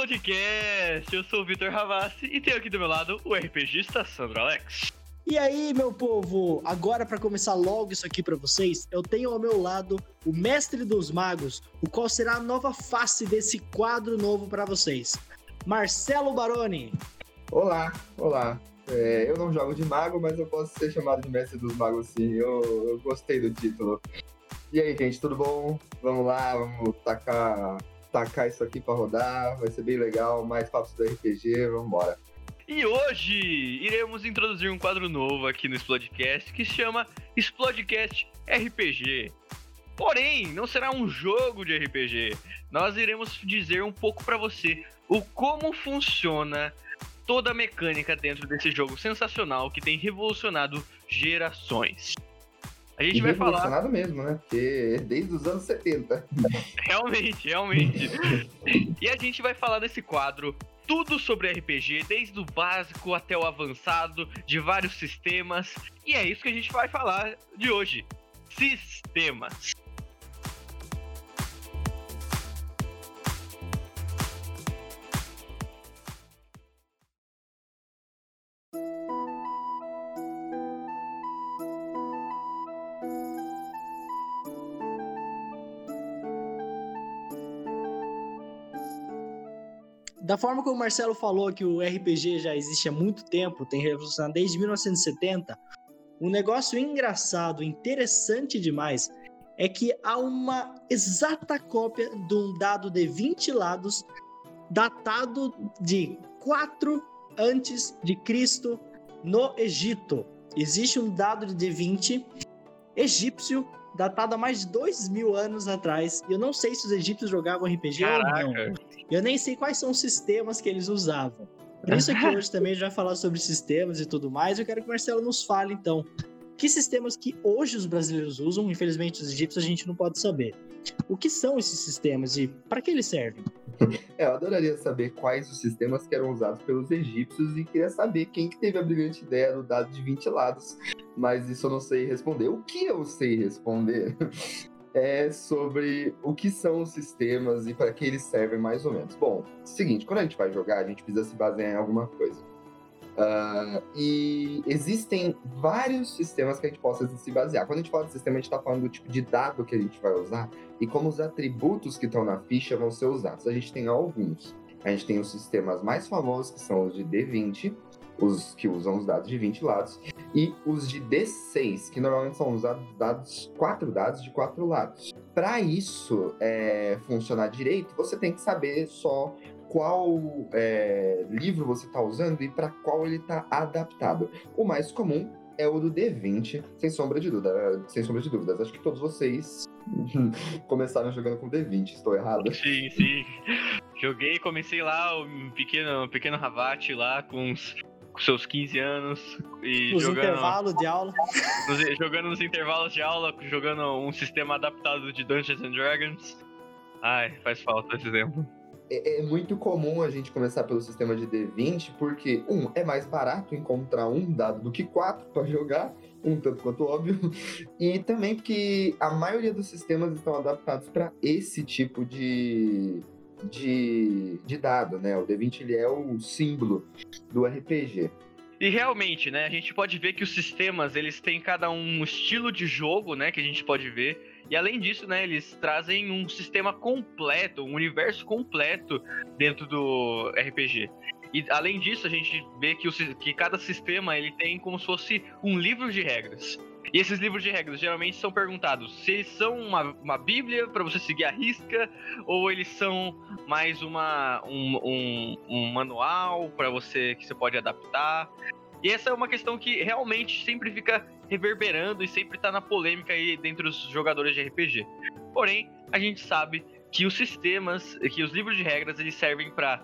podcast. Eu sou o Vitor Ravassi e tenho aqui do meu lado o RPGista Sandro Alex. E aí, meu povo, agora para começar logo isso aqui para vocês, eu tenho ao meu lado o Mestre dos Magos, o qual será a nova face desse quadro novo para vocês. Marcelo Baroni. Olá, olá. É, eu não jogo de mago, mas eu posso ser chamado de Mestre dos Magos sim. Eu, eu gostei do título. E aí, gente, tudo bom? Vamos lá, vamos tacar, tacar isso aqui para rodar. Vai ser bem legal. Mais papos do RPG, vamos embora. E hoje iremos introduzir um quadro novo aqui no Explodecast que se chama Explodecast RPG. Porém, não será um jogo de RPG. Nós iremos dizer um pouco para você o como funciona toda a mecânica dentro desse jogo sensacional que tem revolucionado gerações. A gente e vai falar. mesmo, né? Porque desde os anos 70. Realmente, realmente. e a gente vai falar desse quadro tudo sobre RPG, desde o básico até o avançado, de vários sistemas. E é isso que a gente vai falar de hoje. Sistemas. Da forma como o Marcelo falou que o RPG já existe há muito tempo, tem revolucionado desde 1970, um negócio engraçado, interessante demais, é que há uma exata cópia de um dado de 20 lados, datado de 4 antes de Cristo no Egito. Existe um dado de 20 egípcio datado há mais de dois mil anos atrás. E eu não sei se os egípcios jogavam RPG Caraca. ou não. Eu nem sei quais são os sistemas que eles usavam. Por isso que hoje também a gente vai falar sobre sistemas e tudo mais. Eu quero que o Marcelo nos fale, então, que sistemas que hoje os brasileiros usam, infelizmente os egípcios a gente não pode saber. O que são esses sistemas e para que eles servem? É, eu adoraria saber quais os sistemas que eram usados pelos egípcios e queria saber quem que teve a brilhante ideia do dado de 20 lados, mas isso eu não sei responder. O que eu sei responder é sobre o que são os sistemas e para que eles servem mais ou menos. Bom, seguinte, quando a gente vai jogar, a gente precisa se basear em alguma coisa. Uh, e existem vários sistemas que a gente possa se basear. Quando a gente fala de sistema, a gente está falando do tipo de dado que a gente vai usar e como os atributos que estão na ficha vão ser usados. A gente tem alguns. A gente tem os sistemas mais famosos, que são os de D20, os que usam os dados de 20 lados, e os de D6, que normalmente são usados dados, quatro dados de quatro lados. Para isso é, funcionar direito, você tem que saber só qual é, livro você está usando e para qual ele está adaptado. O mais comum é o do D20, sem sombra de dúvida, sem sombra de dúvidas. Acho que todos vocês começaram jogando com D20, estou errado? Sim, sim. Joguei, comecei lá, um pequeno, um pequeno Ravat lá com os com seus 15 anos e nos jogando intervalos de aula. Nos, jogando nos intervalos de aula, jogando um sistema adaptado de Dungeons and Dragons. Ai, faz falta esse exemplo é, é, muito comum a gente começar pelo sistema de D20, porque, um, é mais barato encontrar um dado do que quatro para jogar, um tanto quanto óbvio, e também porque a maioria dos sistemas estão adaptados para esse tipo de, de, de dado, né? O D20 ele é o símbolo do RPG. E realmente, né, a gente pode ver que os sistemas, eles têm cada um estilo de jogo, né, que a gente pode ver. E além disso, né, eles trazem um sistema completo, um universo completo dentro do RPG. E além disso, a gente vê que, o, que cada sistema ele tem como se fosse um livro de regras. E esses livros de regras geralmente são perguntados se eles são uma, uma bíblia para você seguir a risca, ou eles são mais uma, um, um, um manual para você que você pode adaptar. E essa é uma questão que realmente sempre fica reverberando e sempre tá na polêmica aí dentre os jogadores de RPG. Porém, a gente sabe que os sistemas, que os livros de regras, eles servem para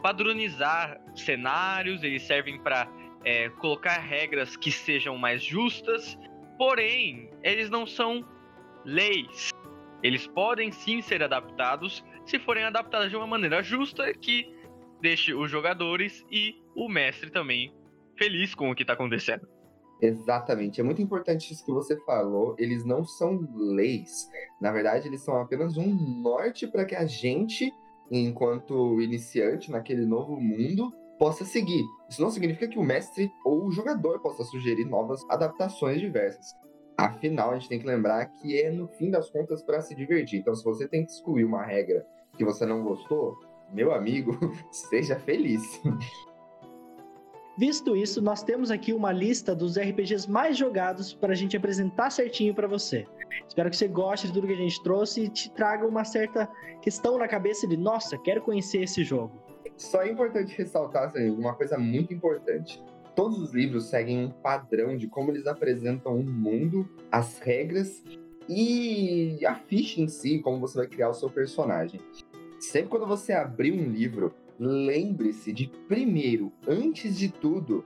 padronizar cenários, eles servem para é, colocar regras que sejam mais justas, porém, eles não são leis. Eles podem sim ser adaptados se forem adaptados de uma maneira justa que deixe os jogadores e o mestre também feliz com o que está acontecendo. Exatamente. É muito importante isso que você falou. Eles não são leis. Na verdade, eles são apenas um norte para que a gente enquanto iniciante naquele novo mundo, possa seguir. Isso não significa que o mestre ou o jogador possa sugerir novas adaptações diversas. Afinal, a gente tem que lembrar que é no fim das contas para se divertir. Então, se você tem que excluir uma regra que você não gostou, meu amigo, seja feliz. Visto isso, nós temos aqui uma lista dos RPGs mais jogados para a gente apresentar certinho para você. Espero que você goste de tudo que a gente trouxe e te traga uma certa questão na cabeça de, nossa, quero conhecer esse jogo. Só é importante ressaltar assim, uma coisa muito importante. Todos os livros seguem um padrão de como eles apresentam o mundo, as regras e a ficha em si, como você vai criar o seu personagem. Sempre quando você abrir um livro, lembre-se de primeiro, antes de tudo,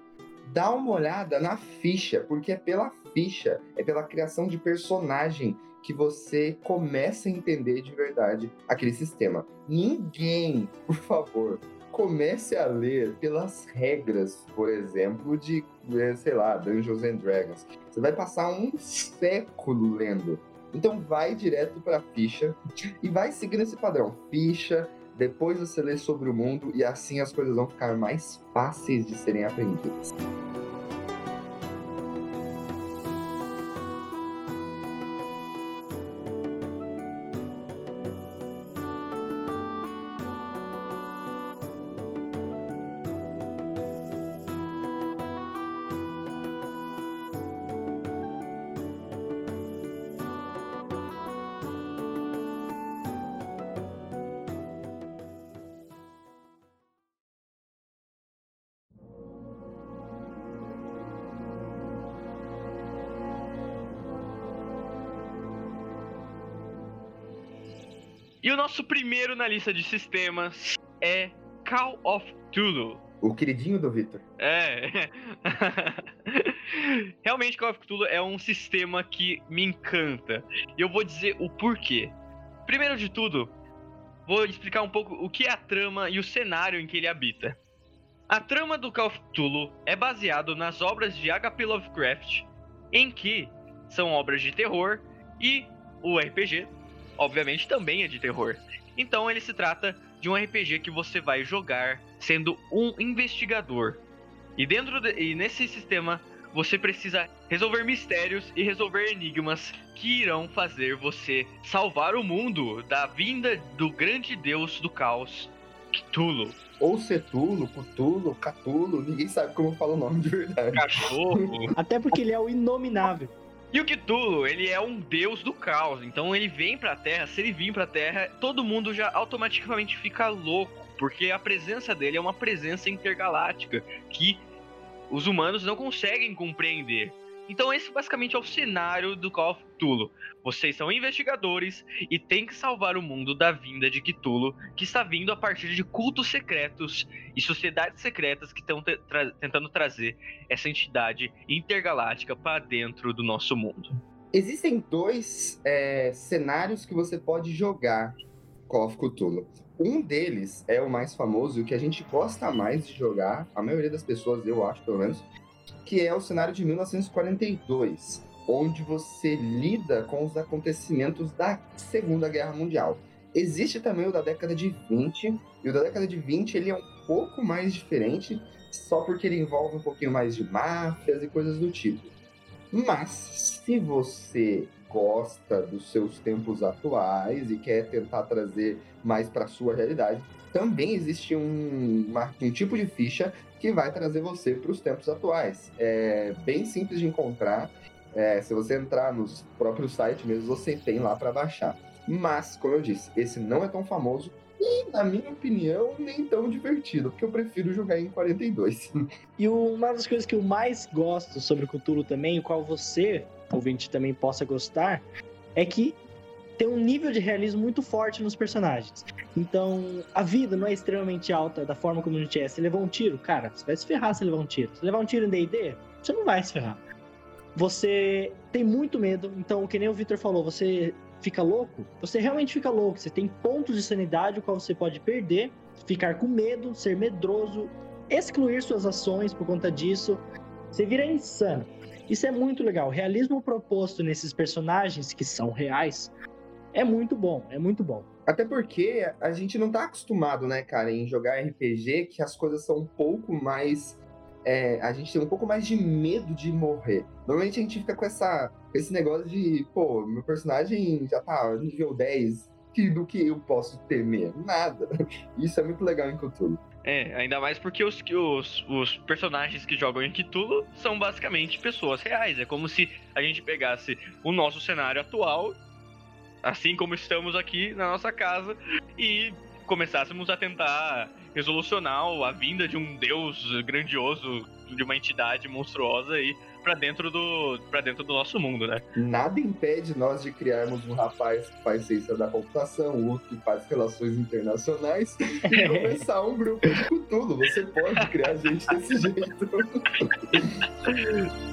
dar uma olhada na ficha, porque é pela ficha, é pela criação de personagem que você começa a entender de verdade aquele sistema. Ninguém, por favor, comece a ler pelas regras, por exemplo, de, eh, sei lá, Dungeons and Dragons. Você vai passar um século lendo. Então vai direto para a ficha e vai seguindo esse padrão. Ficha, depois você lê sobre o mundo e assim as coisas vão ficar mais fáceis de serem aprendidas. E o nosso primeiro na lista de sistemas é Call of Cthulhu. O queridinho do Victor. É. Realmente, Call of Cthulhu é um sistema que me encanta. E eu vou dizer o porquê. Primeiro de tudo, vou explicar um pouco o que é a trama e o cenário em que ele habita. A trama do Call of Cthulhu é baseado nas obras de H.P. Lovecraft, em que são obras de terror e o RPG obviamente também é de terror. Então ele se trata de um RPG que você vai jogar sendo um investigador. E dentro de, e nesse sistema você precisa resolver mistérios e resolver enigmas que irão fazer você salvar o mundo da vinda do grande deus do caos, Cthulhu. Ou Cetulo, Cutulo, Catulo, ninguém sabe como fala o nome de verdade. Cachorro. Até porque ele é o inominável. E o Cthulhu, ele é um deus do caos. Então ele vem pra Terra, se ele vir pra Terra, todo mundo já automaticamente fica louco. Porque a presença dele é uma presença intergaláctica que os humanos não conseguem compreender. Então esse basicamente é o cenário do Call of Cthulhu. Vocês são investigadores e têm que salvar o mundo da vinda de Cthulhu, que está vindo a partir de cultos secretos e sociedades secretas que estão tra tentando trazer essa entidade intergaláctica para dentro do nosso mundo. Existem dois é, cenários que você pode jogar Call of Cthulhu. Um deles é o mais famoso o que a gente gosta mais de jogar, a maioria das pessoas, eu acho pelo menos, que é o cenário de 1942, onde você lida com os acontecimentos da Segunda Guerra Mundial. Existe também o da década de 20, e o da década de 20 ele é um pouco mais diferente, só porque ele envolve um pouquinho mais de máfias e coisas do tipo. Mas, se você gosta dos seus tempos atuais e quer tentar trazer mais para sua realidade, também existe um, uma, um tipo de ficha que vai trazer você para os tempos atuais. É bem simples de encontrar. É, se você entrar nos próprios sites mesmo, você tem lá para baixar. Mas, como eu disse, esse não é tão famoso e, na minha opinião, nem tão divertido, porque eu prefiro jogar em 42. E uma das coisas que eu mais gosto sobre o Cthulhu também, o qual você, ouvinte, também possa gostar, é que tem um nível de realismo muito forte nos personagens. Então, a vida não é extremamente alta da forma como a gente é. Você levou um tiro, cara, você vai se ferrar se levar um tiro. Se levar um tiro em D&D, você não vai se ferrar. Você tem muito medo, então, que nem o Victor falou, você fica louco, você realmente fica louco. Você tem pontos de sanidade o qual você pode perder, ficar com medo, ser medroso, excluir suas ações por conta disso. Você vira insano. Isso é muito legal. O realismo proposto nesses personagens que são reais É muito bom, é muito bom. Até porque a gente não tá acostumado, né, cara, em jogar RPG que as coisas são um pouco mais. É, a gente tem um pouco mais de medo de morrer. Normalmente a gente fica com essa, esse negócio de, pô, meu personagem já tá nível 10, que, do que eu posso temer? Nada. Isso é muito legal em Cthulhu. É, ainda mais porque os, os, os personagens que jogam em Cthulhu são basicamente pessoas reais. É como se a gente pegasse o nosso cenário atual, assim como estamos aqui na nossa casa, e começássemos a tentar resolucionar a vinda de um deus grandioso, de uma entidade monstruosa aí para dentro do para dentro do nosso mundo, né? Nada impede nós de criarmos um rapaz que faz ciência da computação, outro que faz relações internacionais e começar um grupo de Cthulhu. Você pode criar gente desse jeito.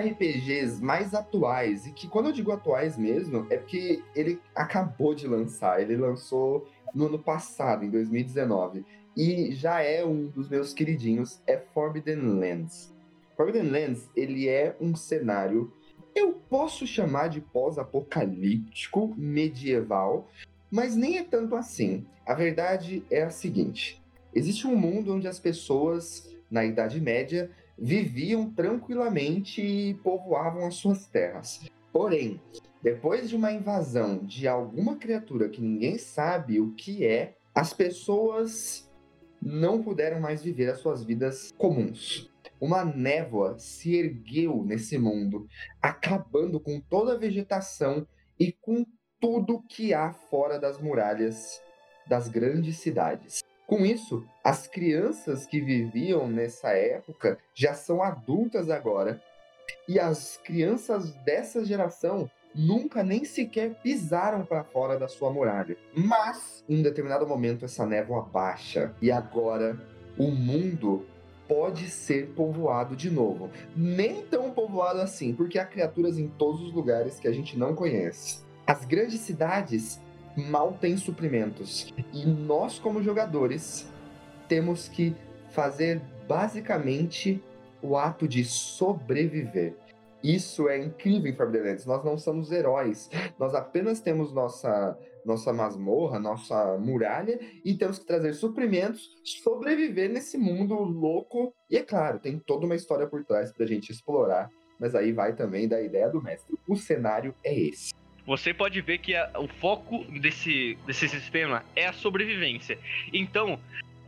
RPGs mais atuais, e que quando eu digo atuais mesmo, é porque ele acabou de lançar, ele lançou no ano passado, em 2019, e já é um dos meus queridinhos, é Forbidden Lands. Forbidden Lands, ele é um cenário, eu posso chamar de pós-apocalíptico, medieval, mas nem é tanto assim. A verdade é a seguinte, existe um mundo onde as pessoas, na Idade Média, viviam tranquilamente e povoavam as suas terras. Porém, depois de uma invasão de alguma criatura que ninguém sabe o que é, as pessoas não puderam mais viver as suas vidas comuns. Uma névoa se ergueu nesse mundo, acabando com toda a vegetação e com tudo que há fora das muralhas das grandes cidades. Com isso, as crianças que viviam nessa época já são adultas agora. E as crianças dessa geração nunca nem sequer pisaram para fora da sua muralha. Mas, em determinado momento, essa névoa baixa e agora o mundo pode ser povoado de novo. Nem tão povoado assim, porque há criaturas em todos os lugares que a gente não conhece. As grandes cidades mal tem suprimentos. E nós, como jogadores, temos que fazer basicamente o ato de sobreviver. Isso é incrível em Forbidden. Nós não somos heróis. Nós apenas temos nossa nossa masmorra, nossa muralha e temos que trazer suprimentos, sobreviver nesse mundo louco. E é claro, tem toda uma história por trás pra gente explorar, mas aí vai também da ideia do mestre. O cenário é esse você pode ver que a, o foco desse, desse sistema é a sobrevivência. Então,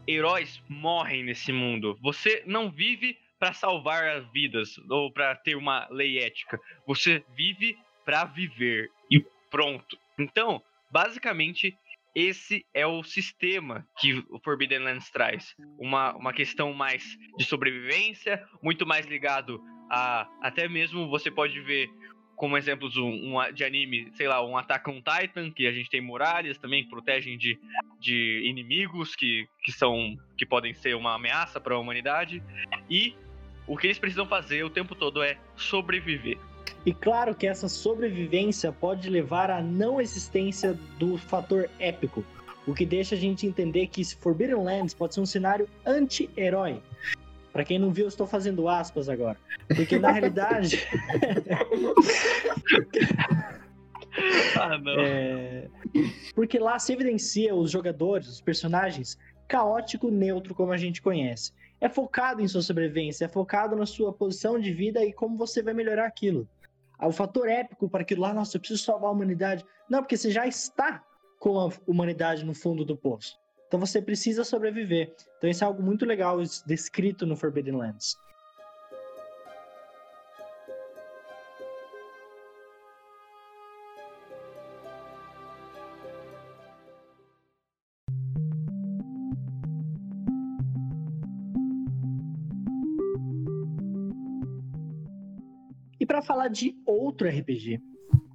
heróis morrem nesse mundo. Você não vive para salvar as vidas ou para ter uma lei ética. Você vive para viver e pronto. Então, basicamente, esse é o sistema que o Forbidden Lands traz. Uma, uma questão mais de sobrevivência, muito mais ligado a. Até mesmo você pode ver como exemplos um, um, de anime, sei lá, um Attack on Titan, que a gente tem muralhas também que protegem de, de inimigos que, que são que podem ser uma ameaça para a humanidade. E o que eles precisam fazer o tempo todo é sobreviver. E claro que essa sobrevivência pode levar à não existência do fator épico, o que deixa a gente entender que Forbidden Lands pode ser um cenário anti-herói. Para quem não viu, eu estou fazendo aspas agora. Porque na realidade. ah, não. É... Porque lá se evidencia os jogadores, os personagens, caótico, neutro, como a gente conhece. É focado em sua sobrevivência, é focado na sua posição de vida e como você vai melhorar aquilo. Ah, o fator épico para aquilo lá, nossa, eu preciso salvar a humanidade. Não, porque você já está com a humanidade no fundo do poço. Então você precisa sobreviver. Então isso é algo muito legal descrito no Forbidden Lands. E para falar de outro RPG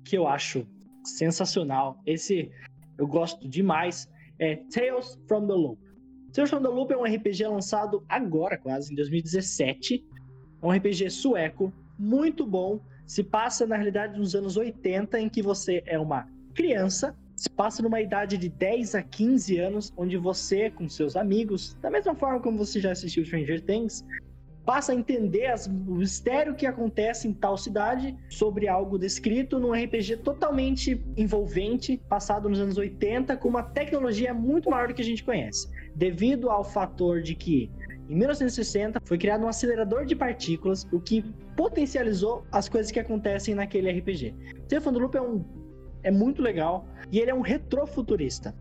que eu acho sensacional. Esse eu gosto demais. É Tales from the Loop. Tales from the Loop é um RPG lançado agora, quase, em 2017. É um RPG sueco, muito bom. Se passa, na realidade, nos anos 80, em que você é uma criança se passa numa idade de 10 a 15 anos, onde você, com seus amigos, da mesma forma como você já assistiu Stranger Things, passa a entender as, o mistério que acontece em tal cidade sobre algo descrito num RPG totalmente envolvente, passado nos anos 80, com uma tecnologia muito maior do que a gente conhece. Devido ao fator de que em 1960 foi criado um acelerador de partículas, o que potencializou as coisas que acontecem naquele RPG. Stefan Loop é um é muito legal e ele é um retrofuturista.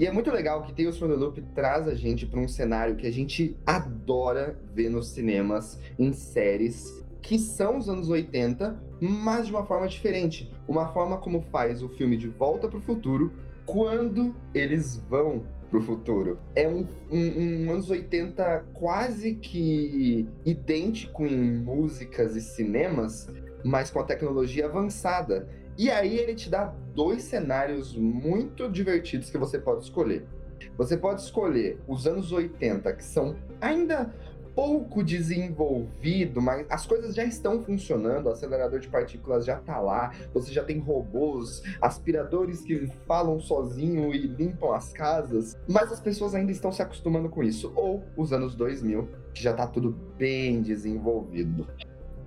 E é muito legal que Tales from the Loop traz a gente para um cenário que a gente adora ver nos cinemas, em séries, que são os anos 80, mas de uma forma diferente. Uma forma como faz o filme De Volta para o Futuro quando eles vão para o futuro. É um, um, um, anos 80 quase que idêntico em músicas e cinemas, mas com a tecnologia avançada. E aí ele te dá dois cenários muito divertidos que você pode escolher. Você pode escolher os anos 80, que são ainda pouco desenvolvido, mas as coisas já estão funcionando, o acelerador de partículas já está lá, você já tem robôs, aspiradores que falam sozinho e limpam as casas, mas as pessoas ainda estão se acostumando com isso. Ou os anos 2000, que já está tudo bem desenvolvido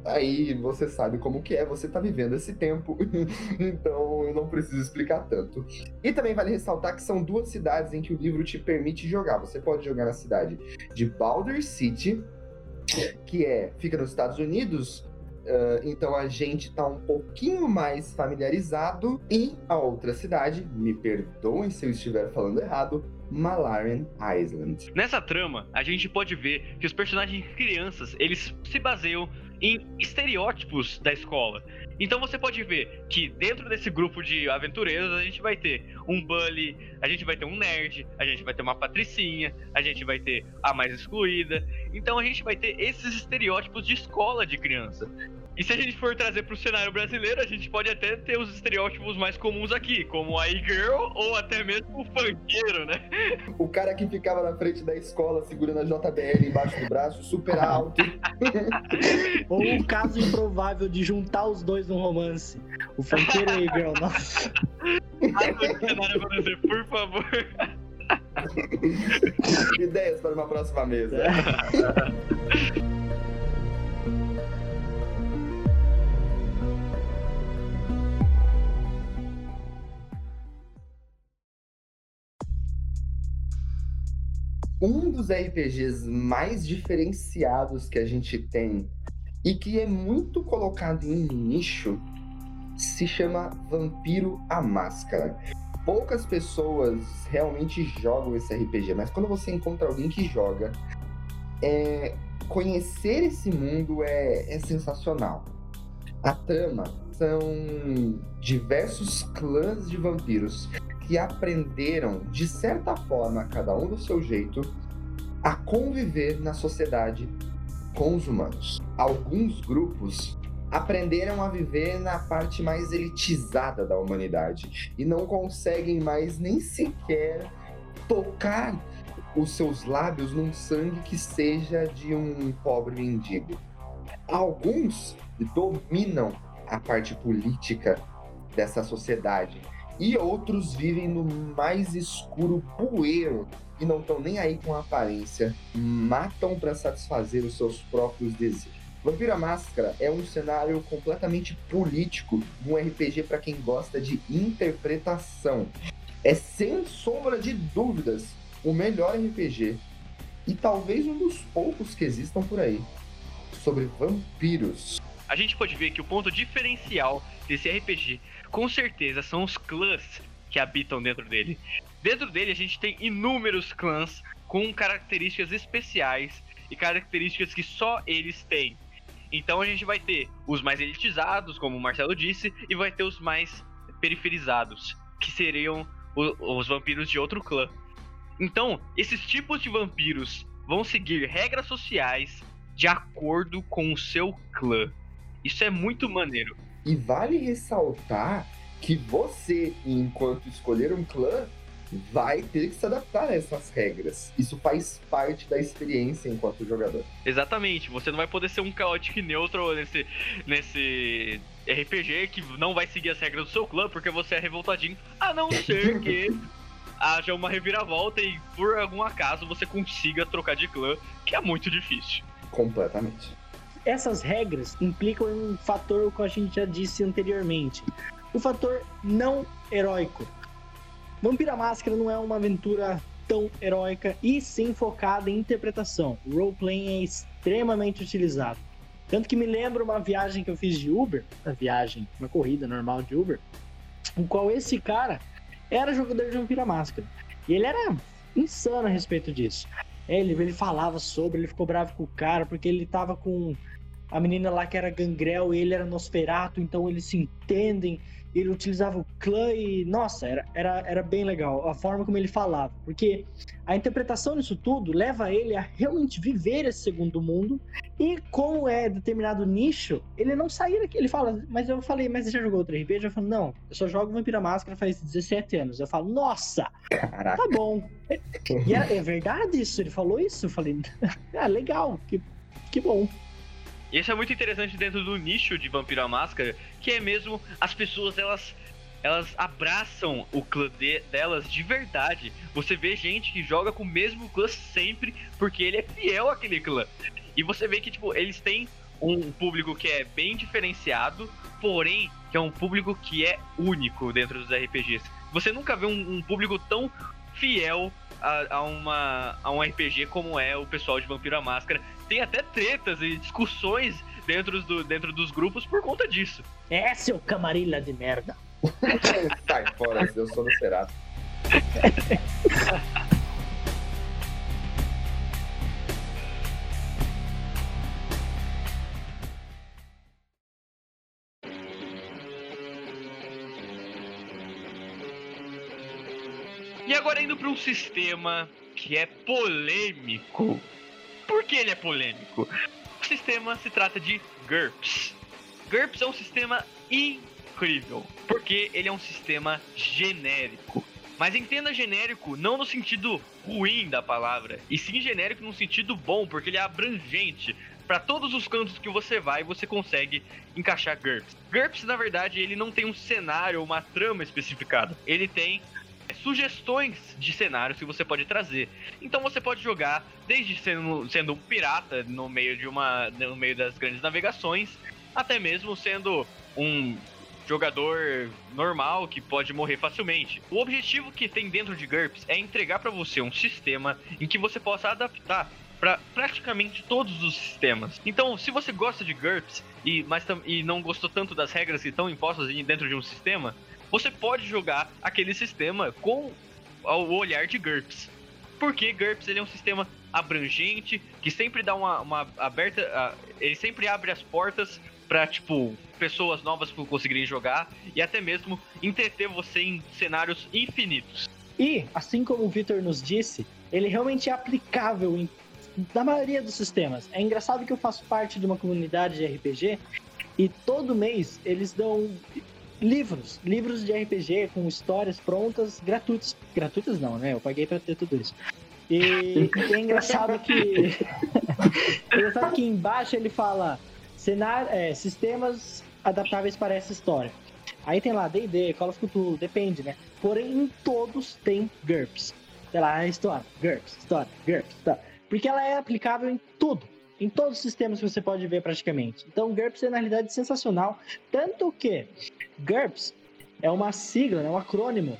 aí você sabe como que é, você tá vivendo esse tempo, então eu não preciso explicar tanto. E também vale ressaltar que são duas cidades em que o livro te permite jogar. Você pode jogar na cidade de Boulder City, que é fica nos Estados Unidos, uh, então a gente tá um pouquinho mais familiarizado, e a outra cidade, me perdoem se eu estiver falando errado, Malarian Island. Nessa trama, a gente pode ver que os personagens crianças, eles se baseiam em estereótipos da escola. Então você pode ver que dentro desse grupo de aventureiros a gente vai ter um bully, a gente vai ter um nerd, a gente vai ter uma patricinha, a gente vai ter a mais excluída. Então a gente vai ter esses estereótipos de escola de criança. E se a gente for trazer para o cenário brasileiro, a gente pode até ter os estereótipos mais comuns aqui, como a e-girl ou até mesmo o funkeiro, né? O cara que ficava na frente da escola segurando a JBL embaixo do braço, super alto. ou o caso improvável de juntar os dois num romance. O funkeiro e a e-girl, nossa. Ah, cenário brasileiro, por favor. Ideias para uma próxima mesa. Um dos RPGs mais diferenciados que a gente tem e que é muito colocado em nicho se chama Vampiro a Máscara. Poucas pessoas realmente jogam esse RPG, mas quando você encontra alguém que joga, é, conhecer esse mundo é, é sensacional. A trama são diversos clãs de vampiros que aprenderam, de certa forma, cada um do seu jeito, a conviver na sociedade com os humanos. Alguns grupos aprenderam a viver na parte mais elitizada da humanidade e não conseguem mais nem sequer tocar os seus lábios num sangue que seja de um pobre mendigo. Alguns dominam a parte política dessa sociedade e outros vivem no mais escuro bueiro e não estão nem aí com a aparência, matam para satisfazer os seus próprios desejos. Vampira Máscara é um cenário completamente político, um RPG para quem gosta de interpretação. É sem sombra de dúvidas o melhor RPG e talvez um dos poucos que existam por aí sobre vampiros. A gente pode ver que o ponto diferencial desse RPG com certeza são os clãs que habitam dentro dele. Dentro dele a gente tem inúmeros clãs com características especiais e características que só eles têm. Então a gente vai ter os mais elitizados, como o Marcelo disse, e vai ter os mais periferizados, que seriam os vampiros de outro clã. Então, esses tipos de vampiros vão seguir regras sociais de acordo com o seu clã. Isso é muito maneiro. E vale ressaltar que você, enquanto escolher um clã, vai ter que se adaptar a essas regras. Isso faz parte da experiência enquanto jogador. Exatamente, você não vai poder ser um Chaotic Neutral nesse, nesse RPG que não vai seguir as regras do seu clã porque você é revoltadinho, a não ser que haja uma reviravolta e por algum acaso você consiga trocar de clã, que é muito difícil. Completamente. Essas regras implicam em um fator que a gente já disse anteriormente. O fator não heróico. Vampira Máscara não é uma aventura tão heróica e sim focada em interpretação. O roleplaying é extremamente utilizado. Tanto que me lembra uma viagem que eu fiz de Uber, uma viagem, uma corrida normal de Uber, em qual esse cara era jogador de Vampira Máscara. E ele era insano a respeito disso. Ele, ele falava sobre, ele ficou bravo com o cara, porque ele tava com a menina lá que era Gangrel e ele era Nosferato, então eles se entendem ele utilizava o clã e, nossa, era, era, era bem legal a forma como ele falava, porque a interpretação disso tudo leva ele a realmente viver esse segundo mundo e como é determinado nicho, ele não sair daqui, ele fala, mas eu falei, mas você já jogou outro RPG? Eu falo, não, eu só jogo Vampira Máscara faz 17 anos. Eu falo, nossa, Caraca. tá bom. E é, é verdade isso? Ele falou isso? Eu falei, ah, legal, que, que bom. E isso é muito interessante dentro do nicho de Vampiro à Máscara, que é mesmo as pessoas elas elas abraçam o clã de, delas de verdade. Você vê gente que joga com o mesmo clã sempre porque ele é fiel àquele clã. E você vê que tipo eles têm um público que é bem diferenciado, porém que é um público que é único dentro dos RPGs. Você nunca vê um, um público tão fiel a, a, uma, a um RPG como é o pessoal de Vampiro à Máscara. Tem até tretas e discussões dentro, do, dentro dos grupos por conta disso. É, seu camarilha de merda. Sai fora, eu sou no Cerato. E agora indo para um sistema que é polêmico. Por que ele é polêmico? O sistema se trata de GURPS. GURPS é um sistema incrível, porque ele é um sistema genérico. Mas entenda genérico não no sentido ruim da palavra, e sim genérico no sentido bom, porque ele é abrangente. Para todos os cantos que você vai, você consegue encaixar GURPS. GURPS, na verdade, ele não tem um cenário ou uma trama especificada. Ele tem sugestões de cenários que você pode trazer. Então você pode jogar desde sendo, sendo um pirata no meio de uma no meio das grandes navegações, até mesmo sendo um jogador normal que pode morrer facilmente. O objetivo que tem dentro de GURPS é entregar para você um sistema em que você possa adaptar para praticamente todos os sistemas. Então, se você gosta de GURPS e, mas, e não gostou tanto das regras que estão impostas dentro de um sistema, você pode jogar aquele sistema com o olhar de GURPS. Porque GURPS ele é um sistema abrangente, que sempre dá uma, uma aberta. Uh, ele sempre abre as portas para tipo, pessoas novas conseguirem jogar e até mesmo entreter você em cenários infinitos. E, assim como o Victor nos disse, ele realmente é aplicável em, na maioria dos sistemas. É engraçado que eu faço parte de uma comunidade de RPG e todo mês eles dão livros, livros de RPG com histórias prontas, gratuitos. Gratuitas não, né? Eu paguei pra ter tudo isso. E, é engraçado que. é engraçado que embaixo ele fala cenário, é, sistemas adaptáveis para essa história. Aí tem lá D&D, Call of Cthulhu, depende, né? Porém, em todos tem GURPS. Sei lá, história, GURPS, história, GURPS, história. Porque ela é aplicável em tudo em todos os sistemas que você pode ver praticamente. Então, GURPS é na realidade sensacional, tanto que GURPS é uma sigla, é um acrônimo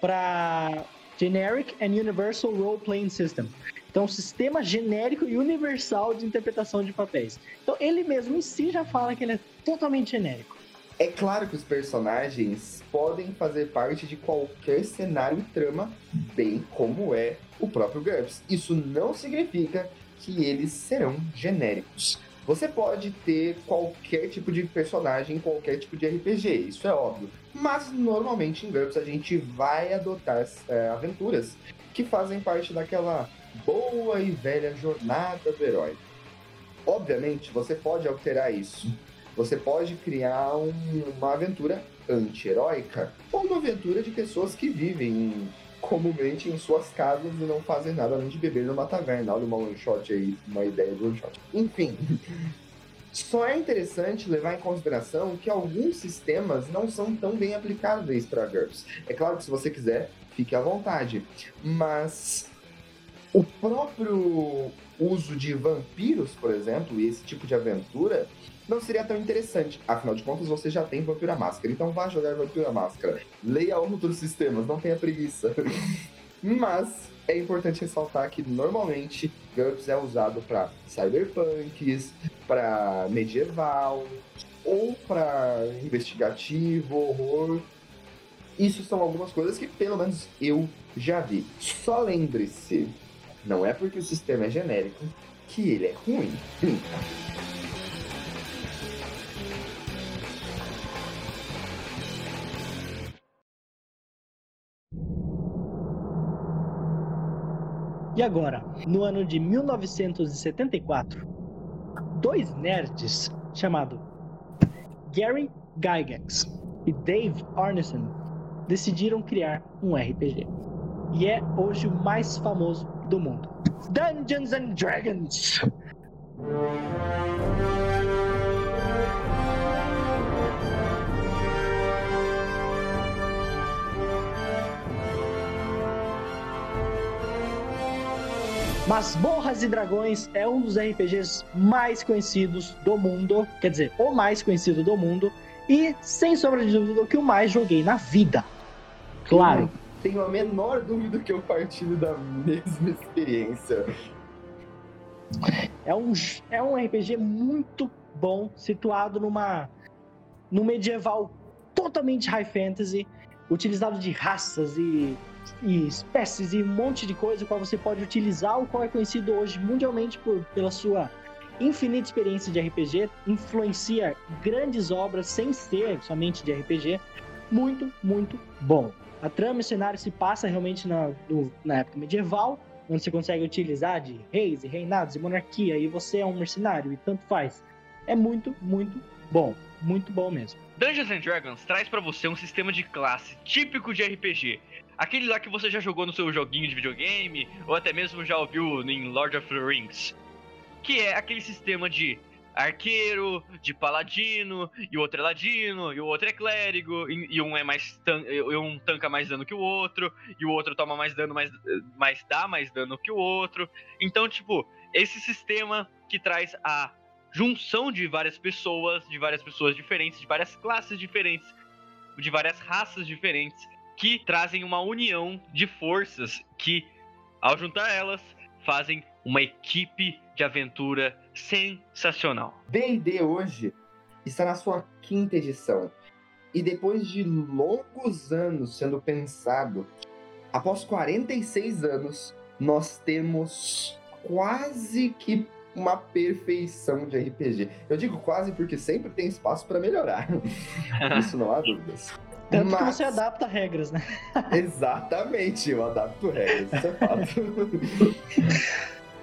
para Generic and Universal Role Playing System. Então, sistema genérico e universal de interpretação de papéis. Então, ele mesmo em si já fala que ele é totalmente genérico. É claro que os personagens podem fazer parte de qualquer cenário e trama, bem como é o próprio GURPS. Isso não significa que eles serão genéricos. Você pode ter qualquer tipo de personagem em qualquer tipo de RPG, isso é óbvio. Mas normalmente em GURPS a gente vai adotar é, aventuras que fazem parte daquela boa e velha jornada do herói. Obviamente você pode alterar isso, Você pode criar um, uma aventura anti-heróica ou uma aventura de pessoas que vivem comumente em suas casas e não fazem nada além de beber numa taverna. Olha uma one shot aí, uma ideia de one shot. Enfim. Só é interessante levar em consideração que alguns sistemas não são tão bem aplicáveis para GURPS. É claro que se você quiser, fique à vontade. Mas o próprio uso de vampiros, por exemplo, e esse tipo de aventura, não seria tão interessante. Afinal de contas, você já tem Vampira Máscara. Então vá jogar Vampira Máscara. Leia outros sistemas, não tenha preguiça. Mas é importante ressaltar que normalmente GURPS é usado para cyberpunks, para medieval ou para investigativo, horror. Isso são algumas coisas que pelo menos eu já vi. Só lembre-se, não é porque o sistema é genérico que ele é ruim. E agora, no ano de 1974, dois nerds chamados Gary Gygax e Dave Arneson decidiram criar um RPG. E é hoje o mais famoso do mundo. Dungeons and Dragons! Masmorras e Dragões é um dos RPGs mais conhecidos do mundo, quer dizer, o mais conhecido do mundo, e sem sombra de dúvida o que eu mais joguei na vida. Claro. Tenho a menor dúvida que eu partilho da mesma experiência. É um, é um RPG muito bom, situado numa no medieval totalmente high fantasy, utilizado de raças e e espécies e um monte de coisa qual você pode utilizar, o qual é conhecido hoje mundialmente por, pela sua infinita experiência de RPG, influencia grandes obras sem ser somente de RPG. Muito, muito bom. A trama e o cenário se passa realmente na, do, na época medieval, onde você consegue utilizar de reis e reinados e monarquia, e você é um mercenário e tanto faz. É muito, muito bom. Muito bom mesmo. Dungeons and Dragons traz para você um sistema de classe típico de RPG, Aquele lá que você já jogou no seu joguinho de videogame, ou até mesmo já ouviu em Lord of the Rings. Que é aquele sistema de arqueiro, de paladino, e o outro é ladino, e o outro é clérigo, e, um é mais tan e um tanca mais dano que o outro, e o outro toma mais dano, mas mais dá mais dano que o outro. Então, tipo, esse sistema que traz a junção de várias pessoas, de várias pessoas diferentes, de várias classes diferentes, de várias raças diferentes, que trazem uma união de forças que, ao juntar elas, fazem uma equipe de aventura sensacional. D&D hoje está na sua quinta edição e depois de longos anos sendo pensado, após 46 anos, nós temos quase que uma perfeição de RPG. Eu digo quase porque sempre tem espaço para melhorar. Isso não há dúvidas. Tanto Mas... que você adapta regras, né? Exatamente, eu adapto regras, isso é fato.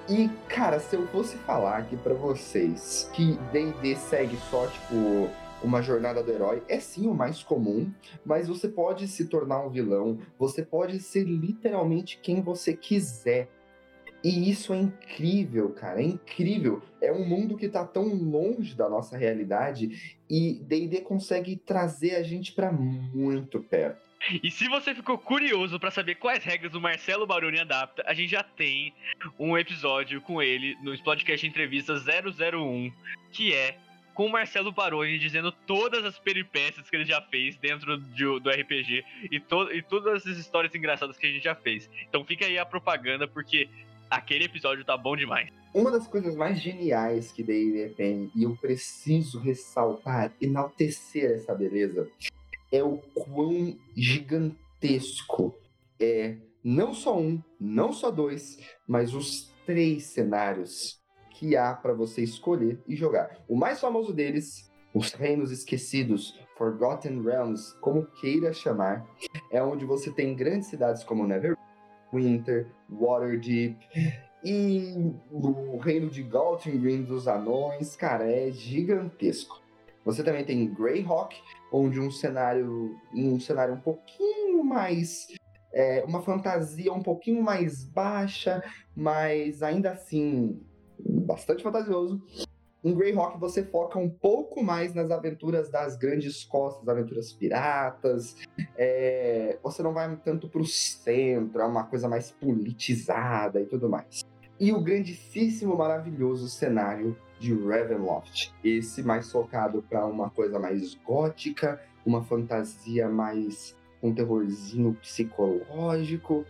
e, cara, se eu fosse falar aqui para vocês que D&D segue só, tipo, uma jornada do herói é sim o mais comum, mas você pode se tornar um vilão, você pode ser literalmente quem você quiser. E isso é incrível, cara, é incrível. É um mundo que tá tão longe da nossa realidade e D&D consegue trazer a gente para muito perto. E se você ficou curioso para saber quais regras o Marcelo Baroni adapta, a gente já tem um episódio com ele no podcast Entrevista 001, que é com o Marcelo Baroni dizendo todas as peripécias que ele já fez dentro de, do RPG e, to, e todas as histórias engraçadas que a gente já fez. Então fica aí a propaganda, porque aquele episódio tá bom demais. Uma das coisas mais geniais que D&D tem, e eu preciso ressaltar, enaltecer essa beleza, é o quão gigantesco é não só um, não só dois, mas os três cenários que há para você escolher e jogar. O mais famoso deles, os Reinos Esquecidos, Forgotten Realms, como queira chamar, é onde você tem grandes cidades como Neverwinter, Waterdeep e o reino de Galtengrin dos anões, cara, é gigantesco. Você também tem Greyhawk, onde um cenário, um cenário um pouquinho mais é, uma fantasia um pouquinho mais baixa, mas ainda assim bastante fantasioso. Em Greyhawk você foca um pouco mais nas aventuras das grandes costas, aventuras piratas. É, você não vai tanto para o centro, é uma coisa mais politizada e tudo mais. E o grandíssimo, maravilhoso cenário de Ravenloft. Esse mais focado para uma coisa mais gótica, uma fantasia mais um terrorzinho psicológico.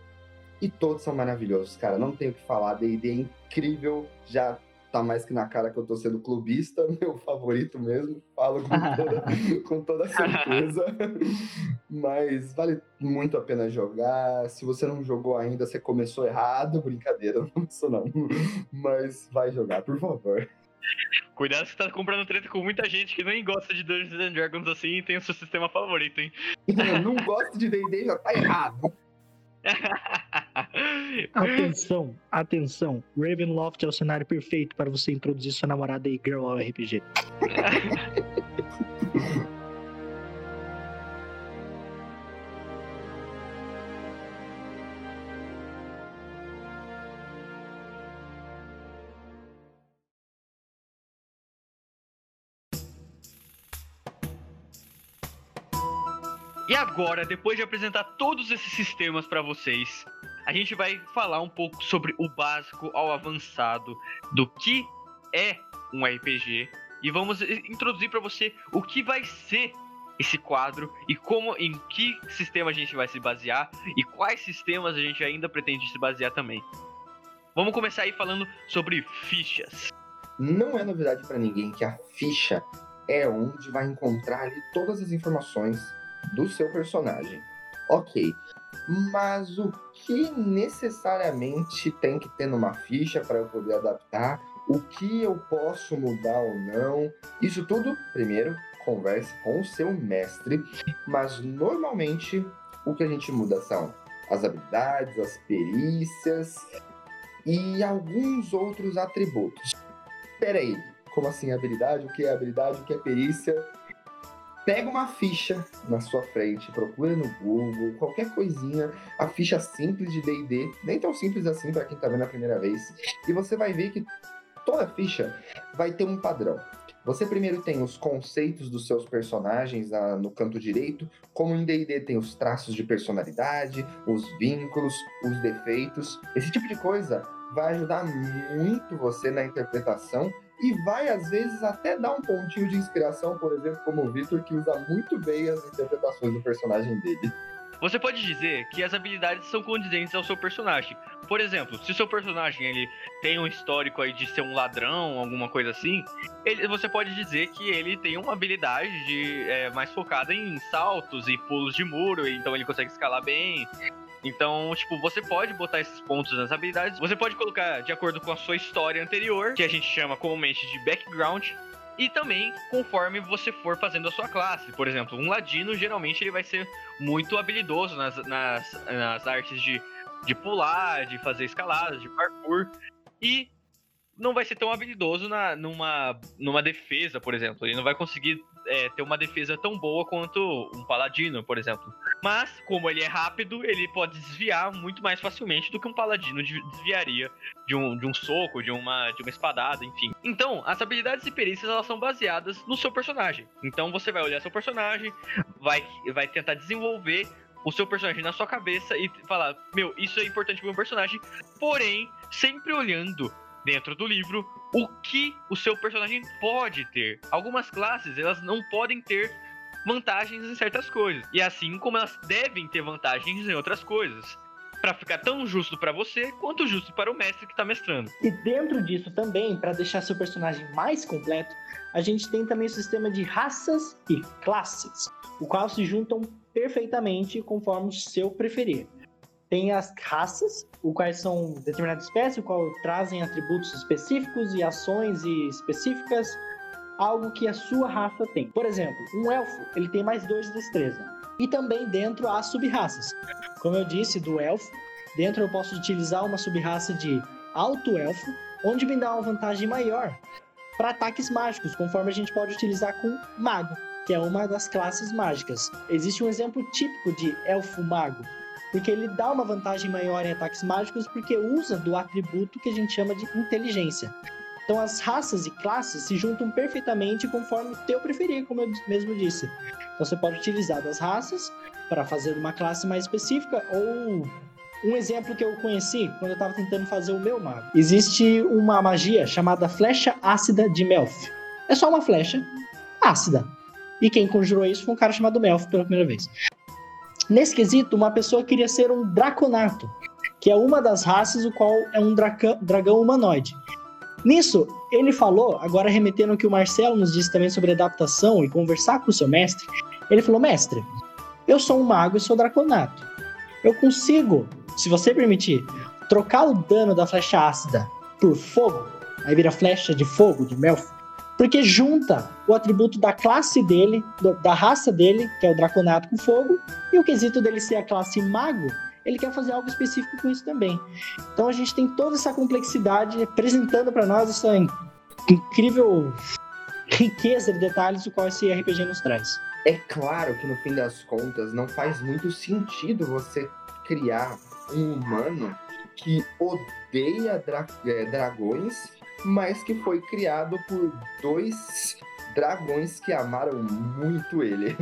E todos são maravilhosos, cara. Não tenho o que falar. D&D é incrível. Já tá mais que na cara que eu tô sendo clubista, meu favorito mesmo. Falo com toda, com toda certeza. Mas vale muito a pena jogar. Se você não jogou ainda, você começou errado. Brincadeira, não começou não. Mas vai jogar, por favor. Cuidado que você tá comprando treta com muita gente que nem gosta de Dungeons and Dragons assim e tem o seu sistema favorito, hein? não gosta de D&D já tá errado. atenção, atenção. Ravenloft é o cenário perfeito para você introduzir sua namorada e girl ao RPG. E agora, depois de apresentar todos esses sistemas para vocês, a gente vai falar um pouco sobre o básico ao avançado do que é um RPG e vamos introduzir para você o que vai ser esse quadro e como em que sistema a gente vai se basear e quais sistemas a gente ainda pretende se basear também. Vamos começar aí falando sobre fichas. Não é novidade para ninguém que a ficha é onde vai encontrar todas as informações do seu personagem. Ok. Mas o que necessariamente tem que ter numa ficha para eu poder adaptar? O que eu posso mudar ou não? Isso tudo, primeiro, converse com o seu mestre, mas normalmente o que a gente muda são as habilidades, as perícias e alguns outros atributos. Peraí, como assim habilidade? O que é habilidade? O que é perícia? Pega uma ficha na sua frente, procura no Google, qualquer coisinha, a ficha simples de D&D, nem tão simples assim para quem tá vendo a primeira vez, e você vai ver que toda ficha vai ter um padrão. Você primeiro tem os conceitos dos seus personagens na, no canto direito, como em D&D tem os traços de personalidade, os vínculos, os defeitos. Esse tipo de coisa vai ajudar muito você na interpretação e vai, às vezes, até dar um pontinho de inspiração, por exemplo, como o Victor, que usa muito bem as interpretações do personagem dele. Você pode dizer que as habilidades são condizentes ao seu personagem. Por exemplo, se o seu personagem ele tem um histórico aí de ser um ladrão, alguma coisa assim, ele, você pode dizer que ele tem uma habilidade de, é, mais focada em saltos e pulos de muro, então ele consegue escalar bem. Então, tipo, você pode botar esses pontos nas habilidades. Você pode colocar de acordo com a sua história anterior, que a gente chama comumente de background. E também conforme você for fazendo a sua classe. Por exemplo, um ladino geralmente ele vai ser muito habilidoso nas, nas, nas artes de, de pular, de fazer escaladas, de parkour. E não vai ser tão habilidoso na, numa, numa defesa, por exemplo. Ele não vai conseguir é, ter uma defesa tão boa quanto um paladino, por exemplo. Mas, como ele é rápido, ele pode desviar muito mais facilmente do que um paladino desviaria de um, de um soco, de uma, de uma espadada, enfim. Então, as habilidades e perícias elas são baseadas no seu personagem. Então, você vai olhar seu personagem, vai, vai tentar desenvolver o seu personagem na sua cabeça e falar: Meu, isso é importante pro meu personagem, porém, sempre olhando dentro do livro o que o seu personagem pode ter. Algumas classes, elas não podem ter vantagens em certas coisas. E assim como elas devem ter vantagens em outras coisas. Para ficar tão justo para você quanto justo para o mestre que está mestrando. E dentro disso também, para deixar seu personagem mais completo, a gente tem também o sistema de raças e classes, o qual se juntam perfeitamente conforme o seu preferir. Tem as raças, o quais são determinadas espécies, o qual trazem atributos específicos e ações específicas, algo que a sua raça tem. Por exemplo, um elfo, ele tem mais dois de destreza. E também dentro há sub-raças. Como eu disse, do elfo, dentro eu posso utilizar uma sub-raça de alto elfo, onde me dá uma vantagem maior para ataques mágicos, conforme a gente pode utilizar com mago, que é uma das classes mágicas. Existe um exemplo típico de elfo mago, porque ele dá uma vantagem maior em ataques mágicos porque usa do atributo que a gente chama de inteligência. Então as raças e classes se juntam perfeitamente conforme o teu preferir, como eu mesmo disse. Então você pode utilizar das raças para fazer uma classe mais específica ou um exemplo que eu conheci quando eu estava tentando fazer o meu mago. Existe uma magia chamada flecha ácida de Melf. É só uma flecha ácida. E quem conjurou isso foi um cara chamado Melf pela primeira vez. Nesse quesito, uma pessoa queria ser um draconato, que é uma das raças o qual é um dragão humanoide. Nisso, ele falou, agora remetendo o que o Marcelo nos disse também sobre adaptação e conversar com o seu mestre, ele falou: Mestre, eu sou um mago e sou draconato. Eu consigo, se você permitir, trocar o dano da flecha ácida por fogo, aí vira flecha de fogo, de Melf, porque junta o atributo da classe dele, do, da raça dele, que é o draconato com fogo, e o quesito dele ser a classe mago, ele quer fazer algo específico com isso também. Então a gente tem toda essa complexidade apresentando para nós essa incrível riqueza de detalhes o qual esse RPG nos traz. É claro que no fim das contas não faz muito sentido você criar um humano que odeia dra é, dragões, mas que foi criado por dois dragões que amaram muito ele.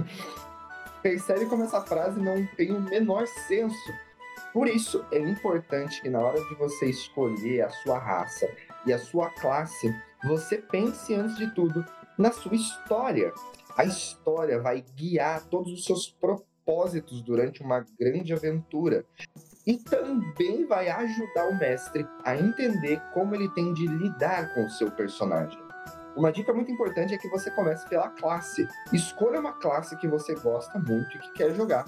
Percebe como essa frase não tem o menor senso. Por isso, é importante que na hora de você escolher a sua raça e a sua classe, você pense antes de tudo na sua história. A história vai guiar todos os seus propósitos durante uma grande aventura e também vai ajudar o mestre a entender como ele tem de lidar com o seu personagem. Uma dica muito importante é que você comece pela classe. Escolha uma classe que você gosta muito e que quer jogar.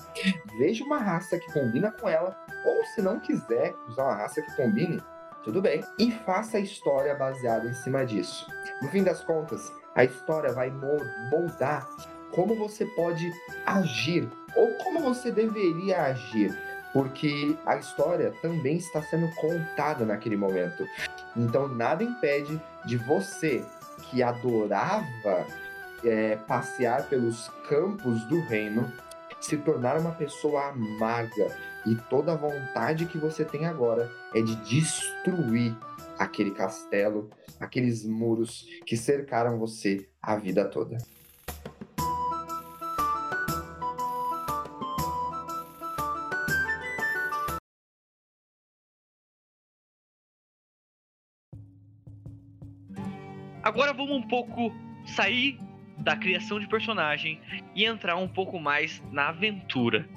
Veja uma raça que combina com ela, ou se não quiser usar uma raça que combine, tudo bem. E faça a história baseada em cima disso. No fim das contas, a história vai moldar como você pode agir ou como você deveria agir porque a história também está sendo contada naquele momento. Então nada impede de você que adorava é, passear pelos campos do reino, se tornar uma pessoa amarga e toda a vontade que você tem agora é de destruir aquele castelo, aqueles muros que cercaram você a vida toda. Agora vamos um pouco sair da criação de personagem e entrar um pouco mais na aventura.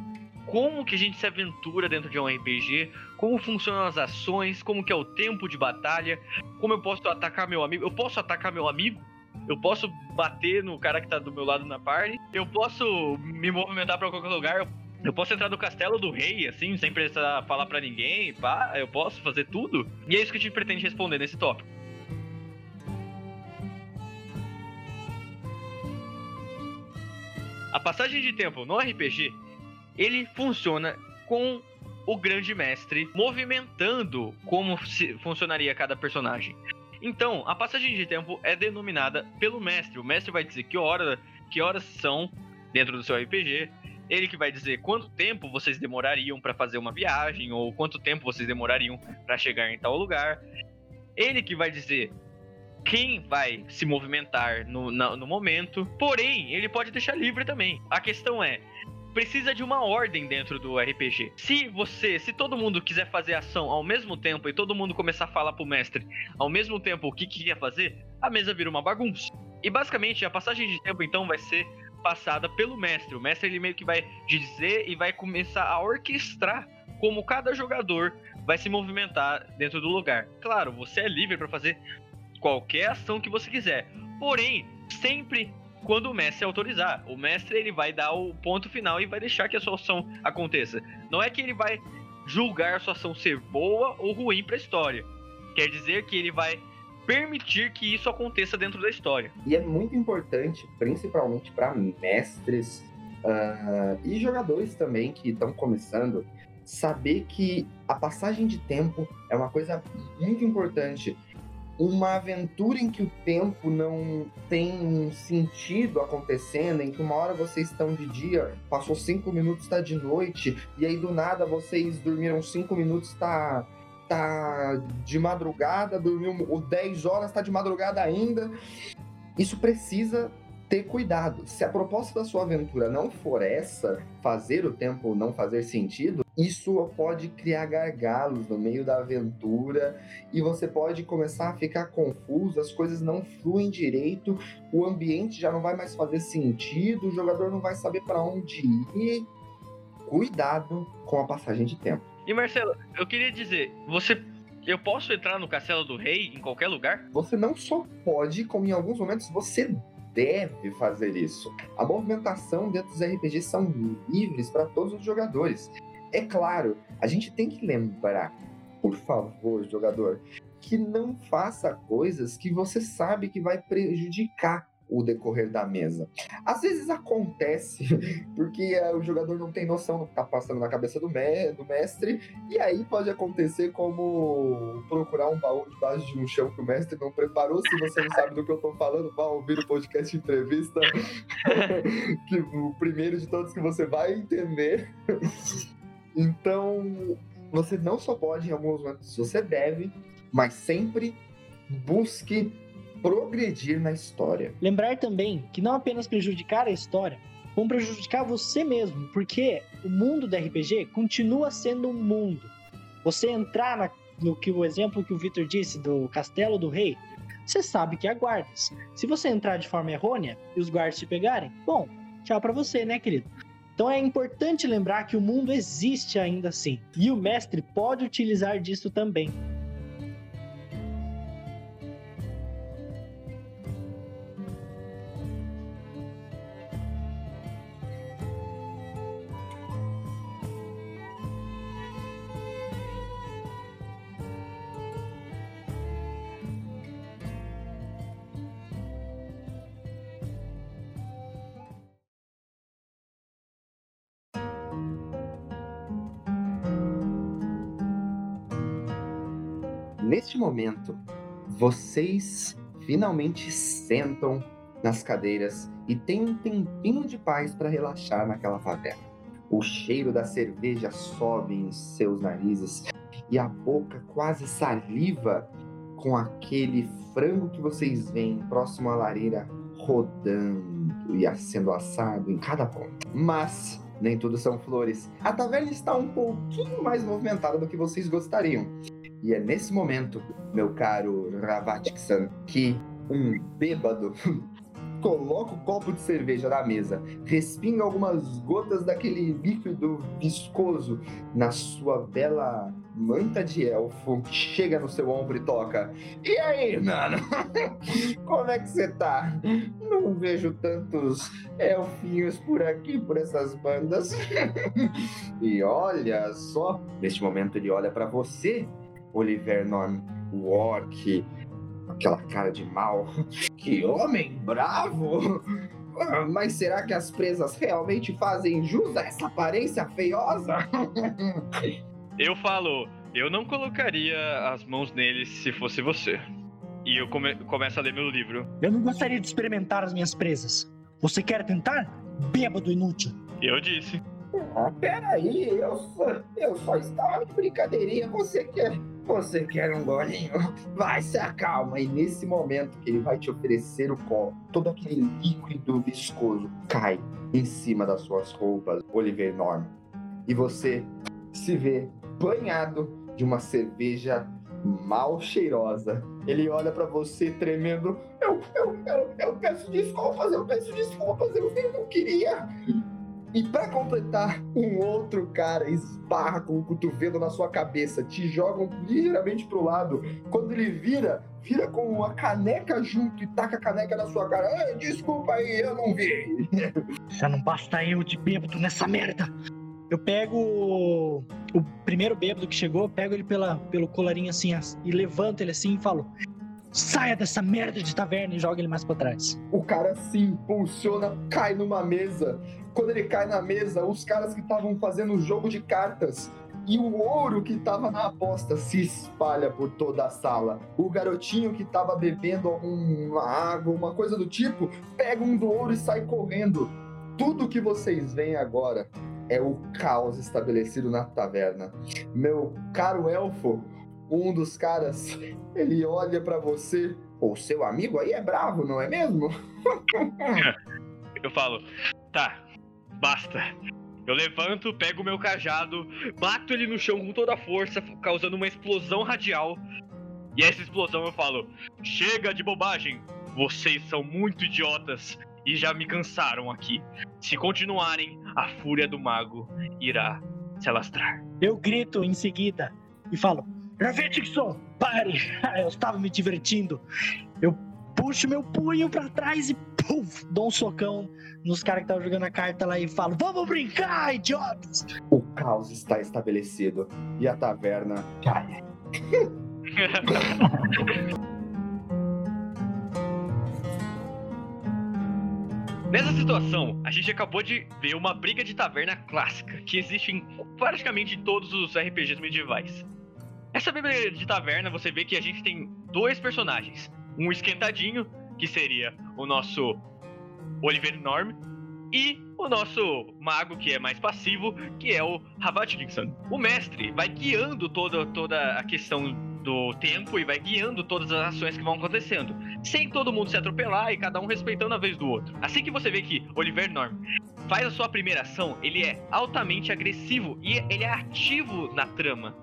Como que a gente se aventura dentro de um RPG? Como funcionam as ações? Como que é o tempo de batalha? Como eu posso atacar meu amigo? Eu posso atacar meu amigo? Eu posso bater no cara que tá do meu lado na party? Eu posso me movimentar para qualquer lugar? Eu posso entrar no castelo do rei, assim, sem precisar falar para ninguém, pá, eu posso fazer tudo? E é isso que a gente pretende responder nesse tópico. A passagem de tempo no RPG, ele funciona com o grande mestre movimentando como funcionaria cada personagem. Então, a passagem de tempo é denominada pelo mestre. O mestre vai dizer que hora, que horas são dentro do seu RPG. Ele que vai dizer quanto tempo vocês demorariam para fazer uma viagem ou quanto tempo vocês demorariam para chegar em tal lugar. Ele que vai dizer quem vai se movimentar no, no momento. Porém, ele pode deixar livre também. A questão é, precisa de uma ordem dentro do RPG. Se você, se todo mundo quiser fazer ação ao mesmo tempo e todo mundo começar a falar pro mestre ao mesmo tempo o que, que quer fazer, a mesa vira uma bagunça. E basicamente a passagem de tempo então vai ser passada pelo mestre. O mestre ele meio que vai dizer e vai começar a orquestrar como cada jogador vai se movimentar dentro do lugar. Claro, você é livre para fazer qualquer ação que você quiser. Porém, sempre quando o mestre autorizar. O mestre ele vai dar o ponto final e vai deixar que a sua ação aconteça. Não é que ele vai julgar a sua ação ser boa ou ruim para a história. Quer dizer que ele vai permitir que isso aconteça dentro da história. E é muito importante, principalmente para mestres uh, e jogadores também que estão começando, saber que a passagem de tempo é uma coisa muito importante uma aventura em que o tempo não tem um sentido acontecendo, em que uma hora vocês estão de dia, passou cinco minutos, está de noite, e aí do nada vocês dormiram cinco minutos, está tá de madrugada, dormiu 10 horas, está de madrugada ainda. Isso precisa ter cuidado. Se a proposta da sua aventura não for essa, fazer o tempo não fazer sentido, isso pode criar gargalos no meio da aventura e você pode começar a ficar confuso, as coisas não fluem direito, o ambiente já não vai mais fazer sentido, o jogador não vai saber para onde ir. Cuidado com a passagem de tempo. E Marcelo, eu queria dizer, você eu posso entrar no Castelo do Rei em qualquer lugar? Você não só pode, como em alguns momentos você deve fazer isso. A movimentação dentro dos RPGs são livres para todos os jogadores. É claro, a gente tem que lembrar, por favor, jogador, que não faça coisas que você sabe que vai prejudicar o decorrer da mesa. Às vezes acontece porque eh, o jogador não tem noção do que está passando na cabeça do, me do, mestre, e aí pode acontecer como procurar um baú debaixo de um chão que o mestre não preparou. Se você não sabe do que eu estou falando, vá ouvir o podcast entrevista, que o primeiro de todos que você vai entender. então, você não só pode, em alguns momentos, você deve, mas sempre busque progredir na história. Lembrar também que não apenas prejudicar a história, vão prejudicar você mesmo, porque o mundo do RPG continua sendo um mundo. Você entrar na, no que o exemplo que o Victor disse do Castelo do Rei, você sabe que há guardas. Se você entrar de forma errônea e os guardas te pegarem, bom, tchau para você, né, querido? Então é importante lembrar que o mundo existe ainda assim. E o mestre pode utilizar disso também. Neste momento, vocês finalmente sentam nas cadeiras e têm um tempinho de paz para relaxar naquela favela. O cheiro da cerveja sobe em seus narizes e a boca quase saliva com aquele frango que vocês veem próximo à lareira rodando e sendo assado em cada ponta. Mas nem tudo são flores. A taverna está um pouquinho mais movimentada do que vocês gostariam. E é nesse momento, meu caro Ravatik-san, que um bêbado coloca o copo de cerveja na mesa, respinga algumas gotas daquele líquido viscoso na sua bela manta de elfo, chega no seu ombro e toca. E aí, mano? Como é que você tá? Não vejo tantos elfinhos por aqui, por essas bandas. e olha só, neste momento ele olha para você Oliver Norm Wark, aquela cara de mal. Que homem bravo! Ah, mas será que as presas realmente fazem jus a essa aparência feiosa? Eu falo, eu não colocaria as mãos neles se fosse você. E eu come começo a ler meu livro. Eu não gostaria de experimentar as minhas presas. Você quer tentar? Bêbado inútil. Eu disse. Ah, peraí, eu só, eu só estava de brincadeirinha. Você quer você quer um golinho? Vai, se acalma. E nesse momento que ele vai te oferecer o copo, todo aquele líquido viscoso cai em cima das suas roupas, Oliver Norman. E você se vê banhado de uma cerveja mal cheirosa. Ele olha para você tremendo. Eu, eu, eu, eu peço desculpas, eu peço desculpas, eu, não queria. E para completar, um outro cara esbarra com o cotovelo na sua cabeça, te jogam ligeiramente pro lado. Quando ele vira, vira com uma caneca junto e taca a caneca na sua cara. desculpa aí, eu não vi. Já não basta eu de bêbado nessa merda. Eu pego o, primeiro bêbado que chegou, pego ele pela, pelo colarinho assim e levanto ele assim e falo: Saia dessa merda de taverna e joga ele mais pra trás. O cara se impulsiona, cai numa mesa. Quando ele cai na mesa, os caras que estavam fazendo o jogo de cartas e o ouro que tava na aposta se espalha por toda a sala. O garotinho que tava bebendo alguma água, uma coisa do tipo, pega um do ouro e sai correndo. Tudo que vocês veem agora é o caos estabelecido na taverna. Meu caro elfo, um dos caras, ele olha para você. O seu amigo aí é bravo, não é mesmo? Eu falo, tá, basta. Eu levanto, pego o meu cajado, bato ele no chão com toda a força, causando uma explosão radial. E essa explosão eu falo: chega de bobagem, vocês são muito idiotas e já me cansaram aqui. Se continuarem, a fúria do mago irá se alastrar. Eu grito em seguida e falo: Ravetixon, pare! Eu estava me divertindo. Eu puxo meu punho para trás e puf, dou um socão nos caras que estavam jogando a carta lá e falo: Vamos brincar, idiotas! O caos está estabelecido e a taverna cai. Nessa situação, a gente acabou de ver uma briga de taverna clássica que existe em praticamente todos os RPGs medievais. Essa briga de taverna, você vê que a gente tem dois personagens. Um esquentadinho, que seria o nosso Oliver Norm, e o nosso mago, que é mais passivo, que é o Havatkinson. O mestre vai guiando toda, toda a questão do tempo e vai guiando todas as ações que vão acontecendo, sem todo mundo se atropelar e cada um respeitando a vez do outro. Assim que você vê que Oliver Norm faz a sua primeira ação, ele é altamente agressivo e ele é ativo na trama.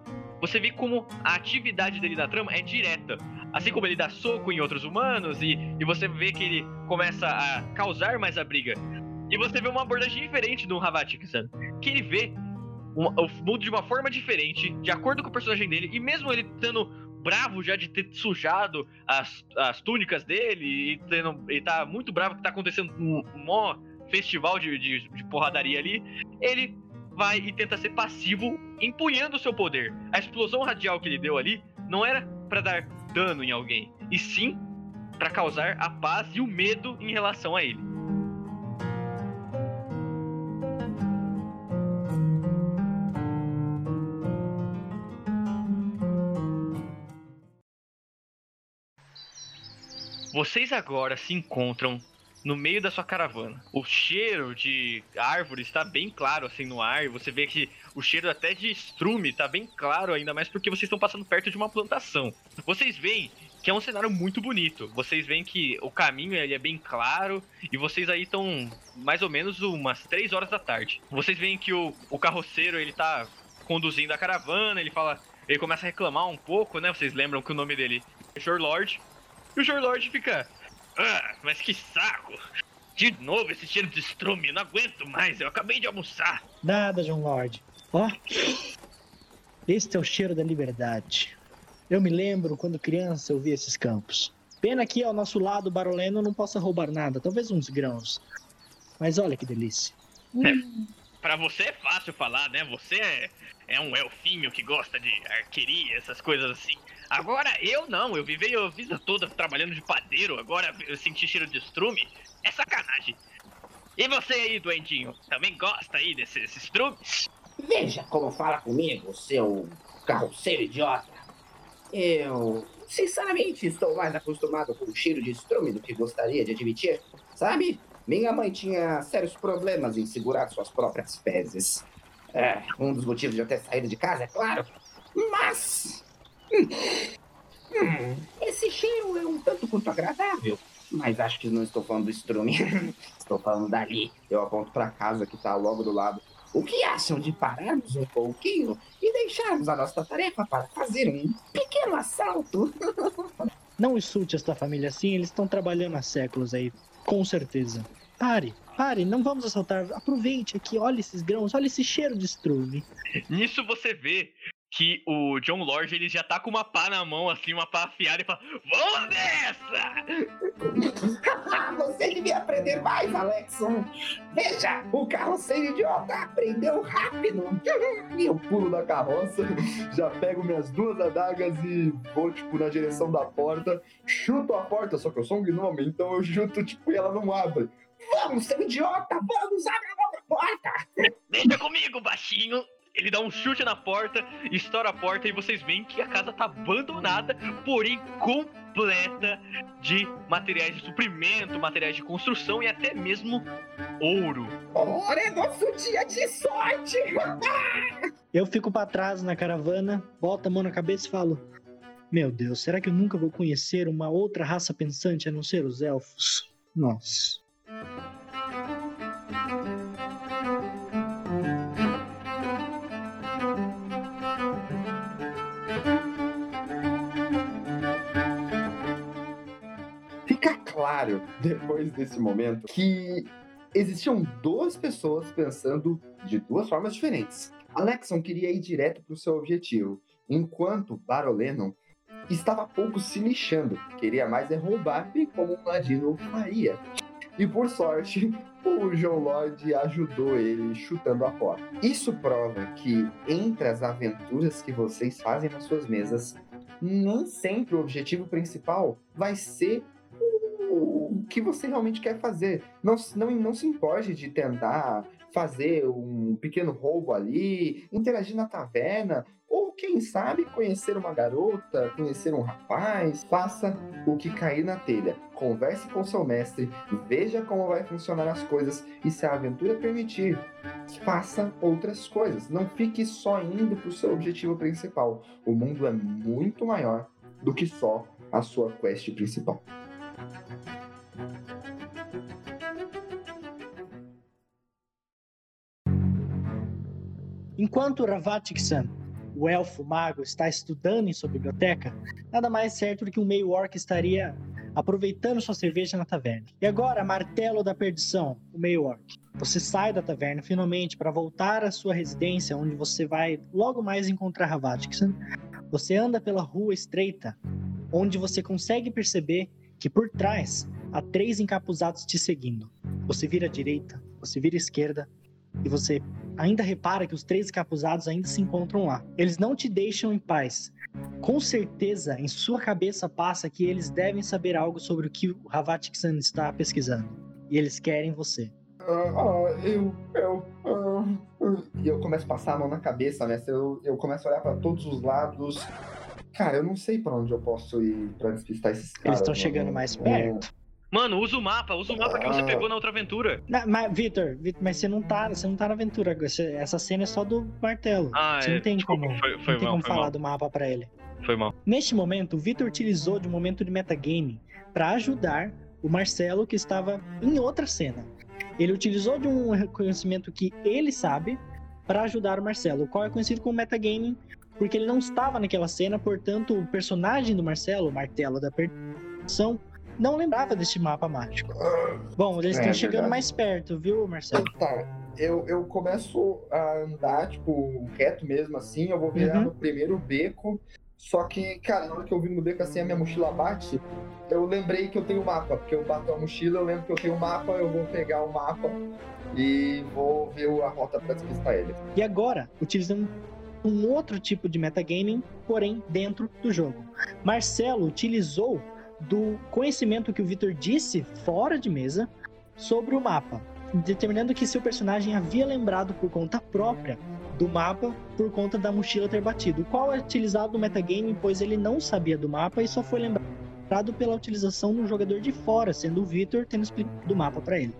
Você vê como a atividade dele na trama é direta. Assim como ele dá soco em outros humanos e, e você vê que ele começa a causar mais a briga. E você vê uma abordagem diferente do Havatik-san. Que ele vê o mundo de uma forma diferente, de acordo com o personagem dele, e mesmo ele estando bravo já de ter sujado as, as túnicas dele e, tendo, tá muito bravo que tá acontecendo um, um maior festival de, de, de porradaria ali, ele vai e tenta ser passivo, empunhando o seu poder. A explosão radial que ele deu ali não era para dar dano em alguém, e sim para causar a paz e o medo em relação a ele. Vocês agora se encontram no meio da sua caravana. O cheiro de árvore está bem claro assim no ar. Você vê que o cheiro até de estrume está bem claro, ainda mais porque vocês estão passando perto de uma plantação. Vocês veem que é um cenário muito bonito. Vocês veem que o caminho ele é bem claro e vocês aí estão mais ou menos umas 3 horas da tarde. Vocês veem que o, o carroceiro ele tá conduzindo a caravana, ele fala, ele começa a reclamar um pouco, né? Vocês lembram que o nome dele é Jorlord. E o Jorlord fica, ah, mas que saco! De novo esse cheiro de estrume, não aguento mais, eu acabei de almoçar. Nada, John Lord. Ó, este é o cheiro da liberdade. Eu me lembro quando criança eu vi esses campos. Pena que ao nosso lado o Baroleno não possa roubar nada, talvez uns grãos. Mas olha que delícia. É, pra você é fácil falar, né? Você é, é um elfinho que gosta de arqueria, essas coisas assim. Agora eu não, eu vivei a vida toda trabalhando de padeiro, agora eu senti cheiro de estrume. É sacanagem. E você aí, doentinho, também gosta aí desses estrumes? Veja como fala comigo, seu carroceiro idiota. Eu, sinceramente, estou mais acostumado com o cheiro de estrume do que gostaria de admitir. Sabe? Minha mãe tinha sérios problemas em segurar suas próprias fezes. É, um dos motivos de eu ter saído de casa, é claro. Mas Hum, esse cheiro é um tanto quanto agradável. Mas acho que não estou falando do estrume. estou falando dali. Eu aponto para casa que está logo do lado. O que acham de pararmos um pouquinho e deixarmos a nossa tarefa para fazer um pequeno assalto? não insulte esta família assim, eles estão trabalhando há séculos aí, com certeza. Pare, pare, não vamos assaltar. Aproveite aqui, olha esses grãos, olha esse cheiro de estrume. Nisso você vê que o John Lord ele já tá com uma pá na mão, assim, uma pá afiada e fala: Vamos nessa! Você devia aprender mais, Alexon. Veja, o carroceiro idiota aprendeu rápido. Eu pulo da carroça, já pego minhas duas adagas e vou, tipo, na direção da porta, chuto a porta, só que eu sou um gnome, então eu chuto, tipo, e ela não abre. Vamos, seu idiota, vamos, abrir a porta! Deixa comigo, baixinho! Ele dá um chute na porta, estoura a porta e vocês veem que a casa tá abandonada, porém completa de materiais de suprimento, materiais de construção e até mesmo ouro. Ora, é nosso dia de sorte! Eu fico pra trás na caravana, boto a mão na cabeça e falo: Meu Deus, será que eu nunca vou conhecer uma outra raça pensante a não ser os elfos? Nossa. Claro, depois desse momento, que existiam duas pessoas pensando de duas formas diferentes. Alexon queria ir direto para o seu objetivo, enquanto Barolenon estava pouco se lixando, queria mais é roubar bem como um ladino faria. E por sorte, o João Lodge ajudou ele chutando a porta. Isso prova que entre as aventuras que vocês fazem nas suas mesas, nem sempre o objetivo principal vai ser que você realmente quer fazer. Não, não, não se importe de tentar fazer um pequeno roubo ali, interagir na taverna, ou quem sabe conhecer uma garota, conhecer um rapaz. Faça o que cair na telha. Converse com seu mestre, veja como vai funcionar as coisas e se a aventura permitir, faça outras coisas. Não fique só indo para o seu objetivo principal. O mundo é muito maior do que só a sua quest principal. Enquanto Ravatiksan, o elfo mago, está estudando em sua biblioteca, nada mais certo do que um meio orc estaria aproveitando sua cerveja na taverna. E agora, martelo da perdição, o meio orc. Você sai da taverna finalmente para voltar à sua residência, onde você vai logo mais encontrar Ravatiksan. Você anda pela rua estreita, onde você consegue perceber que por trás há três encapuzados te seguindo. Você vira à direita, você vira à esquerda e você ainda repara que os três encapuzados ainda se encontram lá. Eles não te deixam em paz. Com certeza, em sua cabeça passa que eles devem saber algo sobre o que o Havatiksan está pesquisando. E eles querem você. Ah, ah, eu, eu, ah. E eu começo a passar a mão na cabeça, mestre. Eu, eu começo a olhar para todos os lados. Cara, eu não sei para onde eu posso ir para despistar esses caras. Eles estão chegando mais perto. Mano, usa o mapa, usa o mapa que você Ah. pegou na outra aventura. Na- mas, Vitor, mas você não tá, você não tá na aventura. Você- Essa cena é só do martelo. Ah, você é. não tem Desculpa, como, foi, não foi tem mal, como foi falar mal. do mapa pra ele. Foi mal. Neste momento, o Vitor utilizou de um momento de metagame para ajudar o Marcelo que estava em outra cena. Ele utilizou de um reconhecimento que ele sabe para ajudar o Marcelo, o qual é conhecido como metagame, porque ele não estava naquela cena, portanto, o personagem do Marcelo, o Martelo da Perdição, não lembrava deste mapa mágico. Bom, eles É, estão chegando mais perto, viu, Marcelo? Tá, eu, eu começo a andar, tipo, reto mesmo assim, eu vou virar Uhum. no primeiro beco. Só que, cara, na hora que eu viro no beco assim, a minha mochila bate, eu lembrei que eu tenho mapa, porque eu bato a mochila, eu lembro que eu tenho mapa, eu vou pegar o mapa e vou ver a rota pra despistar ele. E agora, utilizando um outro tipo de metagaming, porém dentro do jogo. Marcelo utilizou do conhecimento que o Victor disse fora de mesa sobre o mapa, determinando que seu personagem havia lembrado por conta própria do mapa por conta da mochila ter batido, o qual é utilizado no metagame, pois ele não sabia do mapa e só foi lembrado pela utilização do jogador de fora, sendo o Victor tendo explicado o mapa para ele.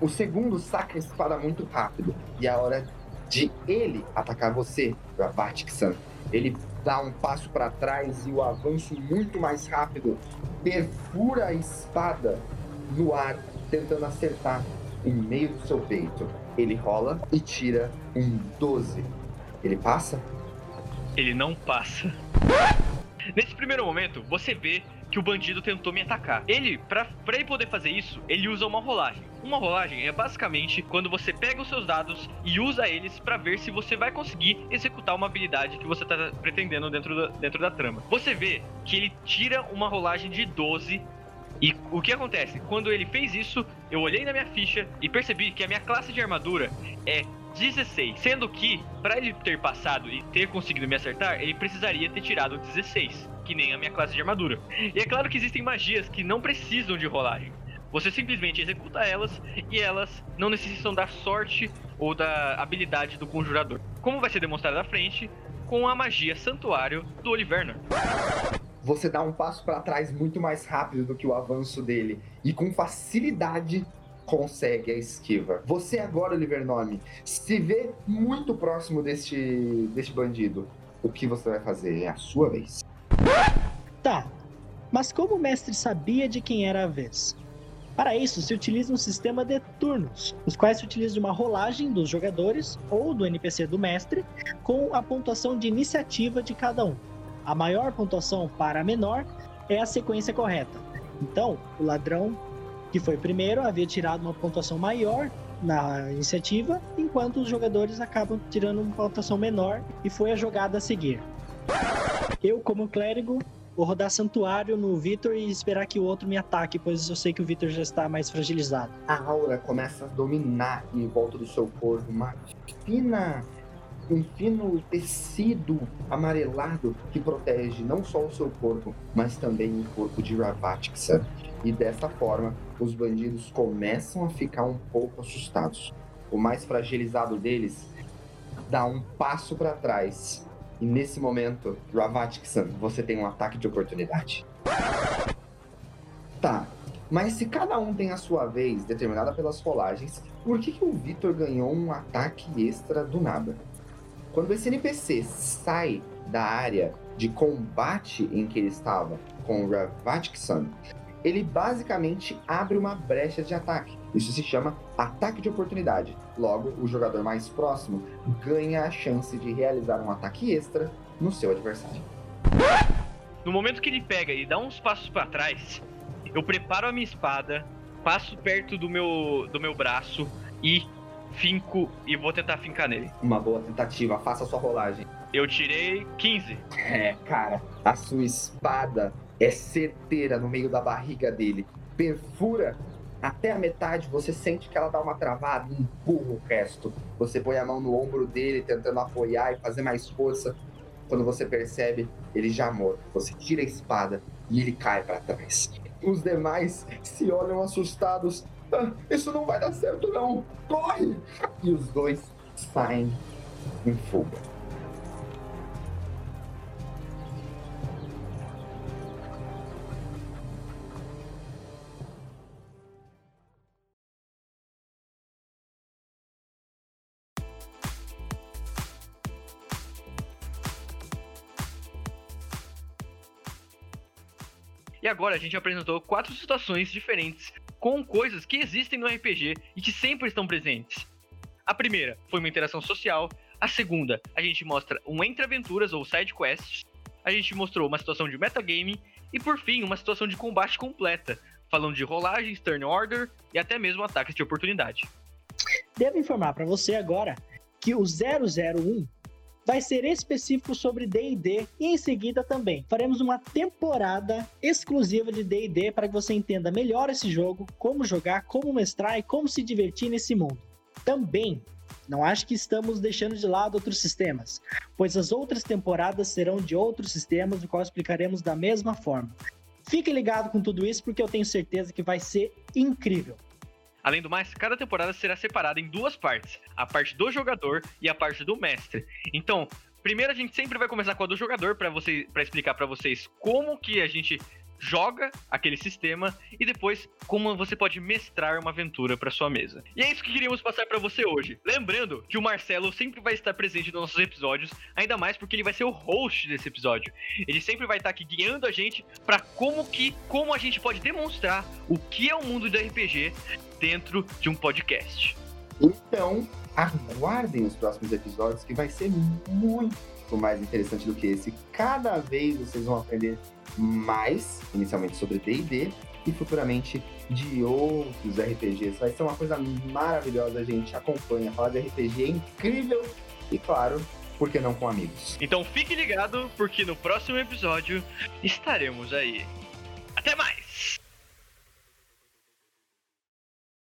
O segundo saca a espada muito rápido. E é a hora de ele atacar você, Ravatix-san. Ele dá um passo para trás e o avanço muito mais rápido perfura a espada no ar, tentando acertar em meio do seu peito. Ele rola e tira um 12. Ele passa? Ele não passa. Nesse primeiro momento, você vê que o bandido tentou me atacar. Ele, pra, pra ele poder fazer isso, ele usa uma rolagem. Uma rolagem é basicamente quando você pega os seus dados e usa eles pra ver se você vai conseguir executar uma habilidade que você tá pretendendo dentro dentro da trama. Você vê que ele tira uma rolagem de 12 e o que acontece? Quando ele fez isso, eu olhei na minha ficha e percebi que a minha classe de armadura é 16. Sendo que, para ele ter passado e ter conseguido me acertar, ele precisaria ter tirado 16. Que nem a minha classe de armadura. E é claro que existem magias que não precisam de rolagem. Você simplesmente executa elas e elas não necessitam da sorte ou da habilidade do conjurador. Como vai ser demonstrado à frente, com a magia Santuário do Oliverner. Você dá um passo para trás muito mais rápido do que o avanço dele e com facilidade consegue a esquiva. Você agora, Olivernome, se vê muito próximo deste, deste bandido. O que você vai fazer? É a sua vez. Tá, mas como o mestre sabia de quem era a vez? Para isso, se utiliza um sistema de turnos, os quais se utiliza uma rolagem dos jogadores ou do NPC do mestre com a pontuação de iniciativa de cada um. A maior pontuação para a menor é a sequência correta. Então, o ladrão que foi primeiro havia tirado uma pontuação maior na iniciativa, enquanto os jogadores acabam tirando uma pontuação menor e foi a jogada a seguir. Eu, como clérigo, Vou rodar santuário no Victor e esperar que o outro me ataque, pois eu sei que o Victor já está mais fragilizado. A aura começa a dominar em volta do seu corpo, uma fina, um fino tecido amarelado que protege não só o seu corpo, mas também o corpo de Ravatksa. E dessa forma, os bandidos começam a ficar um pouco assustados. O mais fragilizado deles dá um passo para trás e nesse momento, Ravatic-san, você tem um ataque de oportunidade. Tá, mas se cada um tem a sua vez determinada pelas rolagens, por que, que o Victor ganhou um ataque extra do nada? Quando esse NPC sai da área de combate em que ele estava com o Ravatic-san, ele basicamente abre uma brecha de ataque. Isso se chama ataque de oportunidade. Logo, o jogador mais próximo ganha a chance de realizar um ataque extra no seu adversário. No momento que ele pega e dá uns passos para trás, eu preparo a minha espada, passo perto do meu, do meu braço e finco e vou tentar fincar nele. Uma boa tentativa, faça a sua rolagem. Eu tirei 15. É, cara, a sua espada é certeira no meio da barriga dele. Perfura até a metade, você sente que ela dá uma travada empurra o resto. Você põe a mão no ombro dele, tentando apoiar e fazer mais força. Quando você percebe, ele já morto. Você tira a espada e ele cai para trás. Os demais se olham assustados. Ah, isso não vai dar certo, não! Corre! E os dois saem em fuga. E agora a gente apresentou quatro situações diferentes com coisas que existem no RPG e que sempre estão presentes. A primeira foi uma interação social, a segunda, a gente mostra um entre aventuras ou side quests, a gente mostrou uma situação de metagame e por fim, uma situação de combate completa, falando de rolagens, turn order e até mesmo ataques de oportunidade. Devo informar para você agora que o 001 vai ser específico sobre D&D e em seguida também faremos uma temporada exclusiva de D&D para que você entenda melhor esse jogo, como jogar, como mestrar e como se divertir nesse mundo. Também não acho que estamos deixando de lado outros sistemas, pois as outras temporadas serão de outros sistemas, o qual explicaremos da mesma forma. Fique ligado com tudo isso porque eu tenho certeza que vai ser incrível. Além do mais, cada temporada será separada em duas partes: a parte do jogador e a parte do mestre. Então, primeiro a gente sempre vai começar com a do jogador para você para explicar para vocês como que a gente joga aquele sistema e depois como você pode mestrar uma aventura para sua mesa. E é isso que queríamos passar para você hoje. Lembrando que o Marcelo sempre vai estar presente nos nossos episódios, ainda mais porque ele vai ser o host desse episódio. Ele sempre vai estar aqui guiando a gente para como que como a gente pode demonstrar o que é o mundo do RPG dentro de um podcast. Então, aguardem os próximos episódios que vai ser muito mais interessante do que esse. Cada vez vocês vão aprender mais, inicialmente sobre D&D e futuramente de outros RPGs. Vai ser uma coisa maravilhosa, a gente acompanha. Falar de RPG é incrível e, claro, por que não com amigos? Então fique ligado, porque no próximo episódio estaremos aí. Até mais!